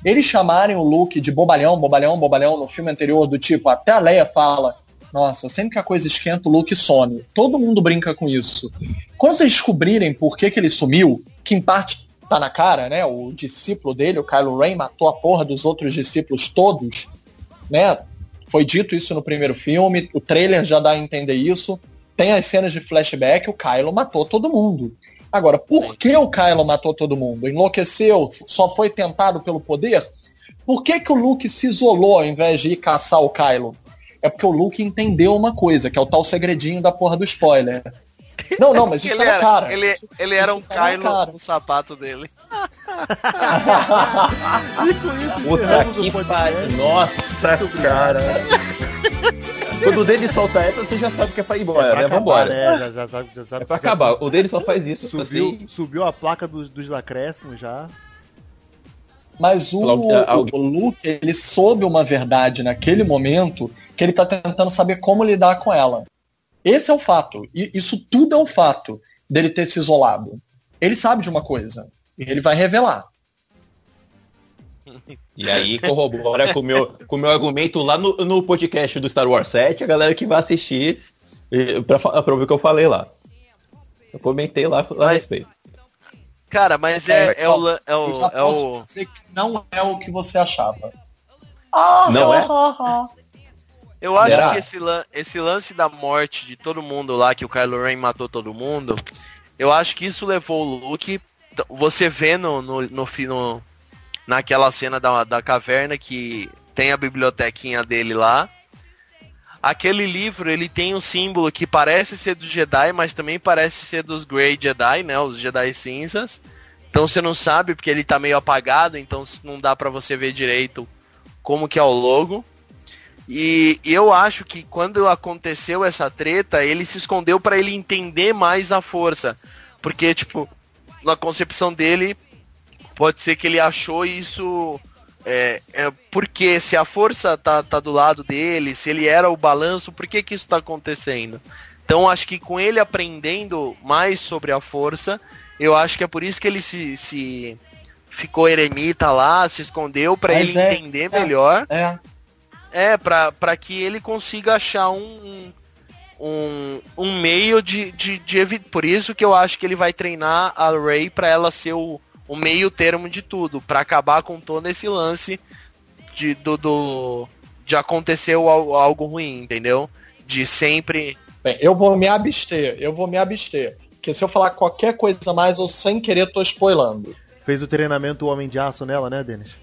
S2: eles chamarem o Luke de bobalhão, bobalhão, bobalhão no filme anterior, do tipo, até a Leia fala, nossa, sempre que a coisa esquenta, o Luke some. Todo mundo brinca com isso. Quando vocês descobrirem por que, que ele sumiu, que em parte tá na cara, né? O discípulo dele, o Kylo Ren, matou a porra dos outros discípulos todos, né? Foi dito isso no primeiro filme, o trailer já dá a entender isso. Tem as cenas de flashback, o Kylo matou todo mundo. Agora, por que o Kylo matou todo mundo? Enlouqueceu? Só foi tentado pelo poder? Por que, que o Luke se isolou ao invés de ir caçar o Kylo? É porque o Luke entendeu uma coisa, que é o tal segredinho da porra do spoiler. Não, não, mas isso
S4: Ele
S2: tá na
S4: era,
S2: cara.
S4: ele, ele era um
S2: tá cara.
S4: no sapato dele.
S3: E com isso,
S1: Puta
S3: o
S1: que pariu. Nossa, cara. Quando o dele solta essa, você já sabe que é pra ir embora,
S3: Pra
S1: né?
S3: acabar,
S1: Vambora.
S3: né? Já, já sabe, já sabe
S1: É pra
S3: já-
S1: acabar. O dele só faz isso.
S3: Subiu,
S1: assim.
S3: subiu a placa dos, dos acréscimos já.
S2: Mas o,
S1: algu-
S2: o Luke, ele soube uma verdade naquele momento que ele tá tentando saber como lidar com ela. Esse é o fato. E isso tudo é um fato dele ter se isolado. Ele sabe de uma coisa. E ele vai revelar.
S1: E aí corrobora com o meu, com o meu argumento lá no, no podcast do Star Wars 7, a galera que vai assistir pra, pra ver o que eu falei lá. Eu comentei lá, lá a respeito.
S4: Cara, mas é, é, é o. É o,
S2: é
S4: o...
S2: dizer que não é o que você achava.
S1: Não é?
S4: Eu acho
S1: Será?
S4: que esse, lan- esse lance da morte de todo mundo lá, que o Kylo Ren matou todo mundo, eu acho que isso levou o Luke. Você vê no, no, no, no- naquela cena da, da caverna que tem a bibliotequinha dele lá. Aquele livro, ele tem um símbolo que parece ser do Jedi, mas também parece ser dos Grey Jedi, né? Os Jedi cinzas. Então você não sabe, porque ele tá meio apagado, então não dá pra você ver direito como que é o logo. E eu acho que quando aconteceu essa treta, ele se escondeu pra ele entender mais a força. Porque, tipo, na concepção dele, pode ser que ele achou isso. É, é, porque se a força tá, tá do lado dele, se ele era o balanço, por que, que isso tá acontecendo? Então acho que com ele aprendendo mais sobre a força, eu acho que é por isso que ele se, se ficou eremita lá, se escondeu pra
S2: Mas
S4: ele
S2: é-
S4: entender
S2: é.
S4: melhor.
S2: É.
S4: É, pra, pra que ele consiga achar um, um, um meio de, de, de evi- Por isso que eu acho que ele vai treinar a Ray pra ela ser o, o meio termo de tudo, pra acabar com todo esse lance de, do, do, de acontecer o al- algo ruim, entendeu? De sempre.
S2: Bem, eu vou me abster, eu vou me abster. Porque se eu falar qualquer coisa mais, eu sem querer tô spoilando.
S3: Fez o treinamento o Homem de Aço nela, né, Denis?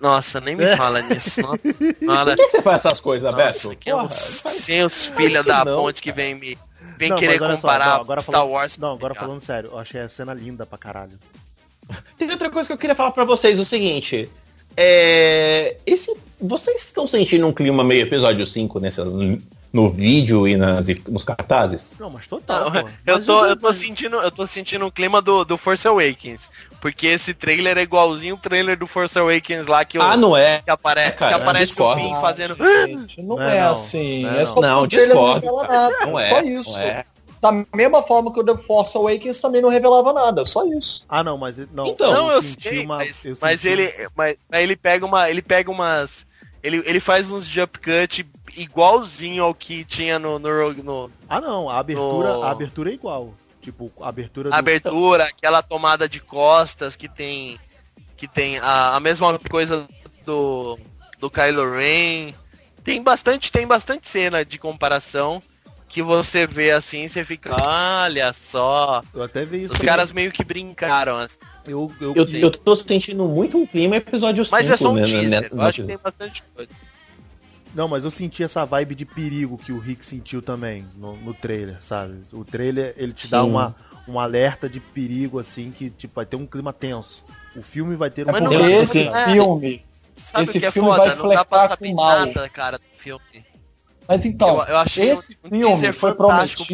S4: Nossa, nem me fala nisso. Nossa,
S1: Por que você faz essas coisas, Beto?
S4: que é
S1: Porra,
S4: os
S1: faz-
S4: seus filha da
S1: não,
S4: ponte que
S1: cara.
S4: vem me vem
S3: Não,
S4: querer
S3: olha só,
S4: comparar
S3: não, agora
S4: Star
S3: falando-
S4: Wars.
S3: Não, agora falando sério, eu achei a cena linda pra caralho.
S1: Tem outra coisa que eu queria falar pra vocês, o seguinte. É. Esse. Vocês estão sentindo um clima meio episódio 5 nessa, no vídeo e nas, nos cartazes?
S3: Não, mas total.
S4: Não, eu
S3: Mas
S4: tô, eu tô sentindo, eu tô sentindo o clima do, do Force Awakens, porque esse trailer é igualzinho o trailer do Force Awakens lá que, o-
S1: Ah, não é?
S4: que, apare,
S1: cara,
S4: que aparece o. Finn fazendo.
S2: Gente, não,
S3: Não
S2: é,
S3: é não,
S2: assim.
S3: não
S2: é
S3: é
S2: só
S1: não.
S2: porque o trailer
S1: discordo, cara.
S2: nada.
S1: Não é.
S2: Só isso.
S1: Não é.
S2: Da mesma forma que o The Force Awakens também não revelava nada, só isso.
S3: Ah, não, mas não.
S1: Então,
S4: não, eu
S3: senti
S4: sei,
S3: uma-
S4: mas,
S3: eu
S4: mas ele, mas, mas ele pega uma, ele pega umas, ele, ele faz uns jump cut igualzinho ao que tinha no, no, no
S3: Ah, não, a abertura,
S4: No-
S3: a abertura é igual. Tipo, a abertura do...
S4: abertura, aquela tomada de costas que tem que tem a, a mesma coisa do do Kylo Ren. Tem bastante, tem bastante cena de comparação que você vê assim, você fica, olha só,
S3: Eu até vi isso.
S4: os caras meio que brincaram. assim.
S3: Eu, eu,
S1: Eu, eu tô sentindo muito um clima episódio 5.
S4: Mas é só um
S1: né,
S4: teaser.
S1: né,
S4: Eu acho que tem bastante coisa.
S3: Não, mas eu senti essa vibe de perigo que o Rick sentiu também no, no trailer, sabe? O trailer, ele te dá
S1: Sim.
S3: uma, um alerta de perigo, assim, que tipo, vai ter um clima tenso. O filme vai ter um clima tenso,
S2: esse
S4: é,
S2: filme.
S4: Sabe
S2: Esse
S4: o que é foda? Não dá pra saber nada, cara, do filme.
S2: Mas então,
S4: eu, eu achei
S2: esse
S4: um
S2: filme foi
S4: porque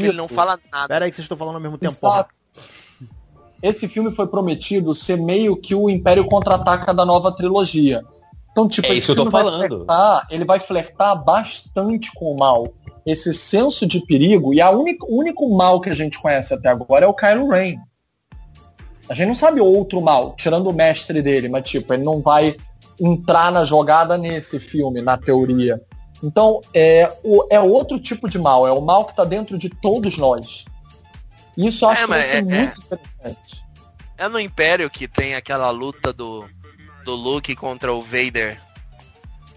S4: ele não
S2: prometido-
S4: fala nada.
S3: Pera aí que vocês estão falando ao mesmo tempo,
S2: Está- esse filme foi prometido ser meio que o Império Contra-Ataca da nova trilogia. Então, tipo,
S1: É
S2: esse
S1: isso que eu tô
S2: filme vai
S1: falando.
S2: flertar- ele vai flertar bastante com o mal. Esse senso de perigo, e a única, o único mal que a gente conhece até agora é o Kylo Ren. A gente não sabe outro mal, tirando o mestre dele, mas tipo, ele não vai entrar na jogada nesse filme, na teoria. Então, é, o, é outro tipo de mal, é o mal que tá dentro de todos nós. Isso eu acho
S4: É,
S2: que ser
S4: é-
S2: muito interessante.
S4: É no Império que tem aquela luta do, do Luke contra o Vader.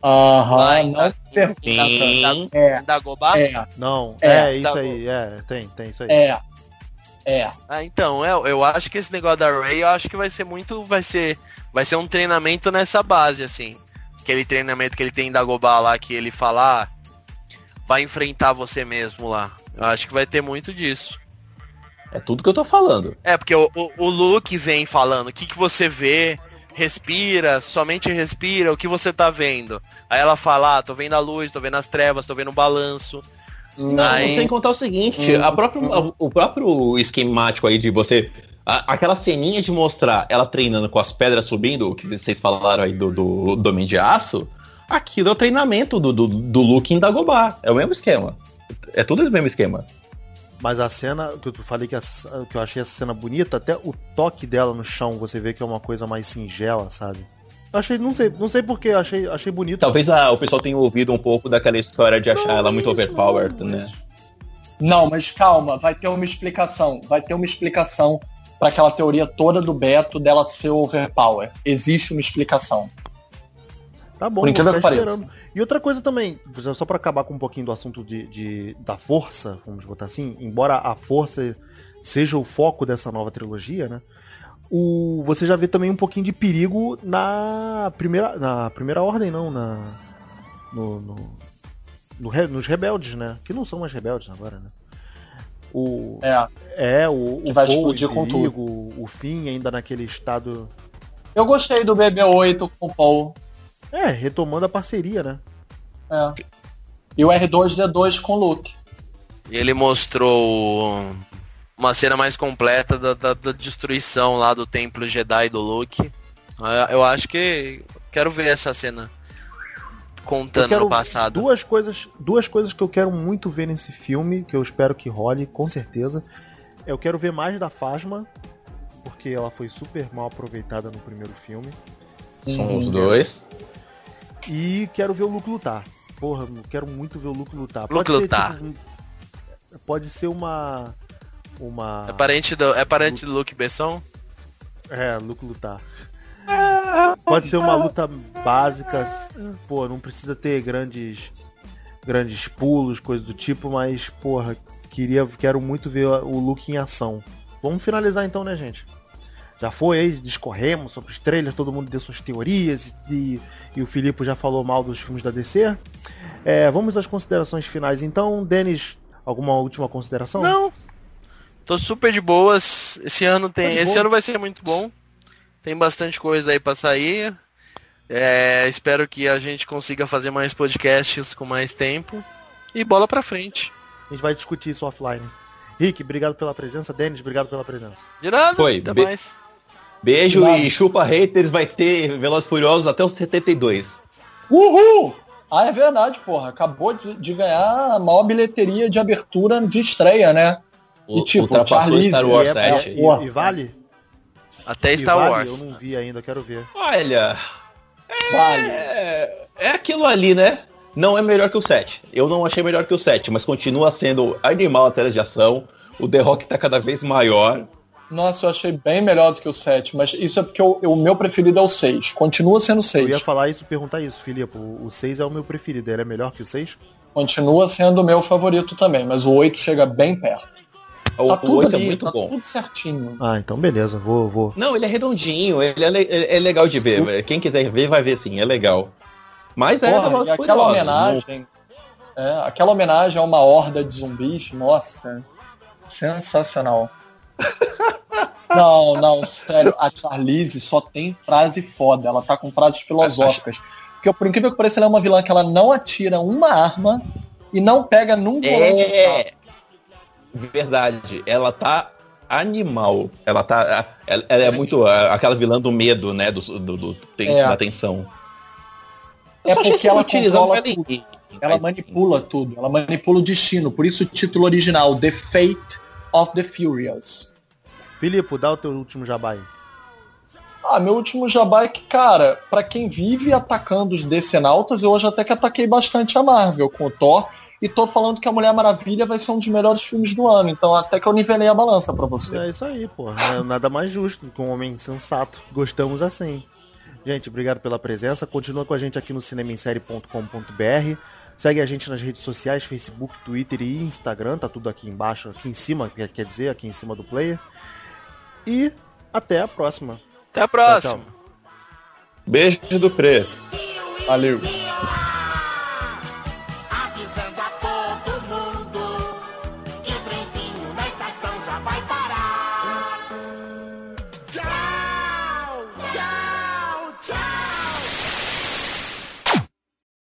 S2: Aham,
S4: em,
S2: não
S4: em,
S2: pergunta.
S4: em,
S1: Sim.
S2: É,
S4: Dagobah?
S2: é,
S3: Não,
S2: É,
S3: é, isso
S4: tá
S3: aí, é, tem, tem isso aí.
S2: é. É.
S4: Ah, então, é, eu acho que esse negócio da Ray, eu acho que vai ser muito, vai ser, vai ser um treinamento nessa base, assim. Aquele treinamento que ele tem em Dagobah lá, que ele fala, ah, vai enfrentar você mesmo lá. Eu acho que vai ter muito disso.
S1: É tudo que eu tô falando.
S4: É, porque o, o, o Luke vem falando, o que, que você vê, respira, somente respira, o que você tá vendo. Aí ela fala, ah, tô vendo a luz, tô vendo as trevas, tô vendo o balanço.
S1: Não,
S4: Aí-
S1: sem contar o seguinte,
S2: Hum.
S1: a próprio, a- o próprio esquemático aí de você. A- aquela ceninha de mostrar ela treinando com as pedras subindo, o que vocês falaram aí do, do, do Homem de Aço, aquilo é o treinamento do, do, do Luke em Dagobah. É o mesmo esquema. É tudo o mesmo esquema.
S3: Mas a cena, que eu falei que, essa- que eu achei essa cena bonita, até o toque dela no chão, você vê que é uma coisa mais singela, sabe? Achei, não sei, não sei porquê, achei, achei bonito.
S1: Talvez a, o pessoal tenha ouvido um pouco daquela história de achar ela muito overpowered, né?
S2: Não, mas calma, vai ter uma explicação. Vai ter uma explicação para aquela teoria toda do Beto dela ser overpower. Existe uma explicação.
S3: Tá bom,
S2: Por incrível que pareça.
S3: esperando. E outra coisa também, só pra acabar com um pouquinho do assunto de, de- da força, vamos botar assim, embora a força seja o foco dessa nova trilogia, né? O, você já vê também um pouquinho de perigo na primeira, na primeira ordem, não, na no, no- no nos rebeldes, né? Que não são mais rebeldes agora, né? O,
S2: É.
S3: é, o,
S2: Que
S3: o
S2: vai
S3: Paul
S2: explodir com
S3: perigo, o fim ainda naquele estado.
S2: Eu gostei do BB-8 com o Paul.
S3: É, retomando a parceria, né?
S2: É. E o R2D2 com o Luke.
S4: E ele mostrou uma cena mais completa da, da- da destruição lá do templo Jedi do Luke. Eu acho que quero ver essa cena contando no passado.
S3: Duas coisas, duas coisas que eu quero muito ver nesse filme, que eu espero que role, com certeza. Eu quero ver mais da Fasma, porque ela foi super mal aproveitada no primeiro filme.
S1: São os dois.
S3: E quero ver o Luke lutar. Porra, eu quero muito ver o Luke lutar.
S4: Luke
S3: ser,
S4: lutar.
S3: tipo, um- pode ser uma. Uma.
S4: É parente do, é parente do Luke Besson?
S3: É, Luke lutar. Pode ser uma luta básica, pô, não precisa ter grandes grandes pulos, coisas do tipo, mas porra, queria quero muito ver o Luke em ação. Vamos finalizar então, né, gente? Já foi aí, discorremos sobre os trailers, todo mundo deu suas teorias e, e o Filipe já falou mal dos filmes da DC. É, vamos às considerações finais então. Denis, alguma última consideração?
S4: Não. Tô super de boas. Esse ano tem,
S3: Tá
S4: esse
S3: boa.
S4: ano vai ser muito bom. Tem bastante coisa aí pra sair. É, espero que a gente consiga fazer mais podcasts com mais tempo. E bola pra frente.
S3: A gente vai discutir isso offline. Rick, obrigado pela presença. Denis, obrigado pela presença.
S4: De nada.
S1: Foi,
S4: Até
S1: be-
S4: mais.
S1: Beijo e chupa haters, vai ter Velozes Furiosos até os 72.
S2: Uhul! Ah, é verdade, porra. Acabou de, de ganhar a maior bilheteria de abertura de estreia, né?
S1: O,
S2: E, tipo,
S1: ultrapassou
S2: Charlize,
S1: Star Wars
S3: e, é-
S1: 7.
S3: e- e vale?
S4: Até
S3: E
S4: Star
S3: vale?
S4: Wars.
S3: Eu não vi ainda, quero ver.
S1: Olha,
S2: Vale.
S1: é, é aquilo ali, né? Não é melhor que o 7. Eu não achei melhor que o 7, mas continua sendo animal a série de ação. O The Rock tá cada vez maior.
S2: Nossa, eu achei bem melhor do que o 7, mas isso é porque o, o meu preferido é o 6. Continua sendo o
S3: Eu ia
S2: 6.
S3: falar isso, perguntar isso, Filipe. O 6 é o meu preferido, ele é melhor que o 6?
S2: Continua sendo o meu favorito também, mas o 8 chega bem perto.
S1: O,
S2: Tá
S1: o
S2: tudo
S1: 8 é
S2: ali,
S1: muito
S2: tá
S1: bom.
S2: tudo certinho.
S3: Ah, então beleza, vou, vou.
S1: Não, ele é redondinho, ele é, le- é legal de ver. Quem quiser ver, vai ver sim, é legal. Mas é
S2: Porra,
S1: Velozes
S2: e
S1: e
S2: aquela
S1: Furiosos,
S2: homenagem. É, aquela homenagem a uma horda de zumbis, nossa. Sensacional. não, não, sério, a Charlize só tem frase foda, ela tá com frases filosóficas. Porque por incrível que pareça, ela é uma vilã que ela não atira uma arma e não pega num.
S1: É verdade, ela tá animal. Ela tá. Ela, ela é muito aquela vilã do medo, né? Do, do, do- tem-
S2: É.
S1: da tensão.
S2: É
S1: Eu
S2: porque
S1: que
S2: ela controla tudo.
S1: ninguém,
S2: Ela manipula tudo, ela manipula o destino. Por isso o título original, The Fate of the Furious.
S3: Filipe, dá o teu último jabá aí.
S2: Ah, meu último jabá é que, cara, pra quem vive atacando os decenautas, eu hoje até que ataquei bastante a Marvel com o Thor. E tô falando que a Mulher Maravilha vai ser um dos melhores filmes do ano. Então até que eu nivelei a balança pra você.
S3: É isso aí, pô. É nada mais justo com um homem sensato. Gostamos assim. Gente, obrigado pela presença. Continua com a gente aqui no cinemissérie.com.br. Segue a gente nas redes sociais, Facebook, Twitter e Instagram. Tá tudo aqui embaixo, aqui em cima, quer quer dizer, aqui em cima do player. E até a próxima.
S4: Até a próxima.
S3: Tchau, tchau.
S1: Beijo do preto.
S2: Valeu.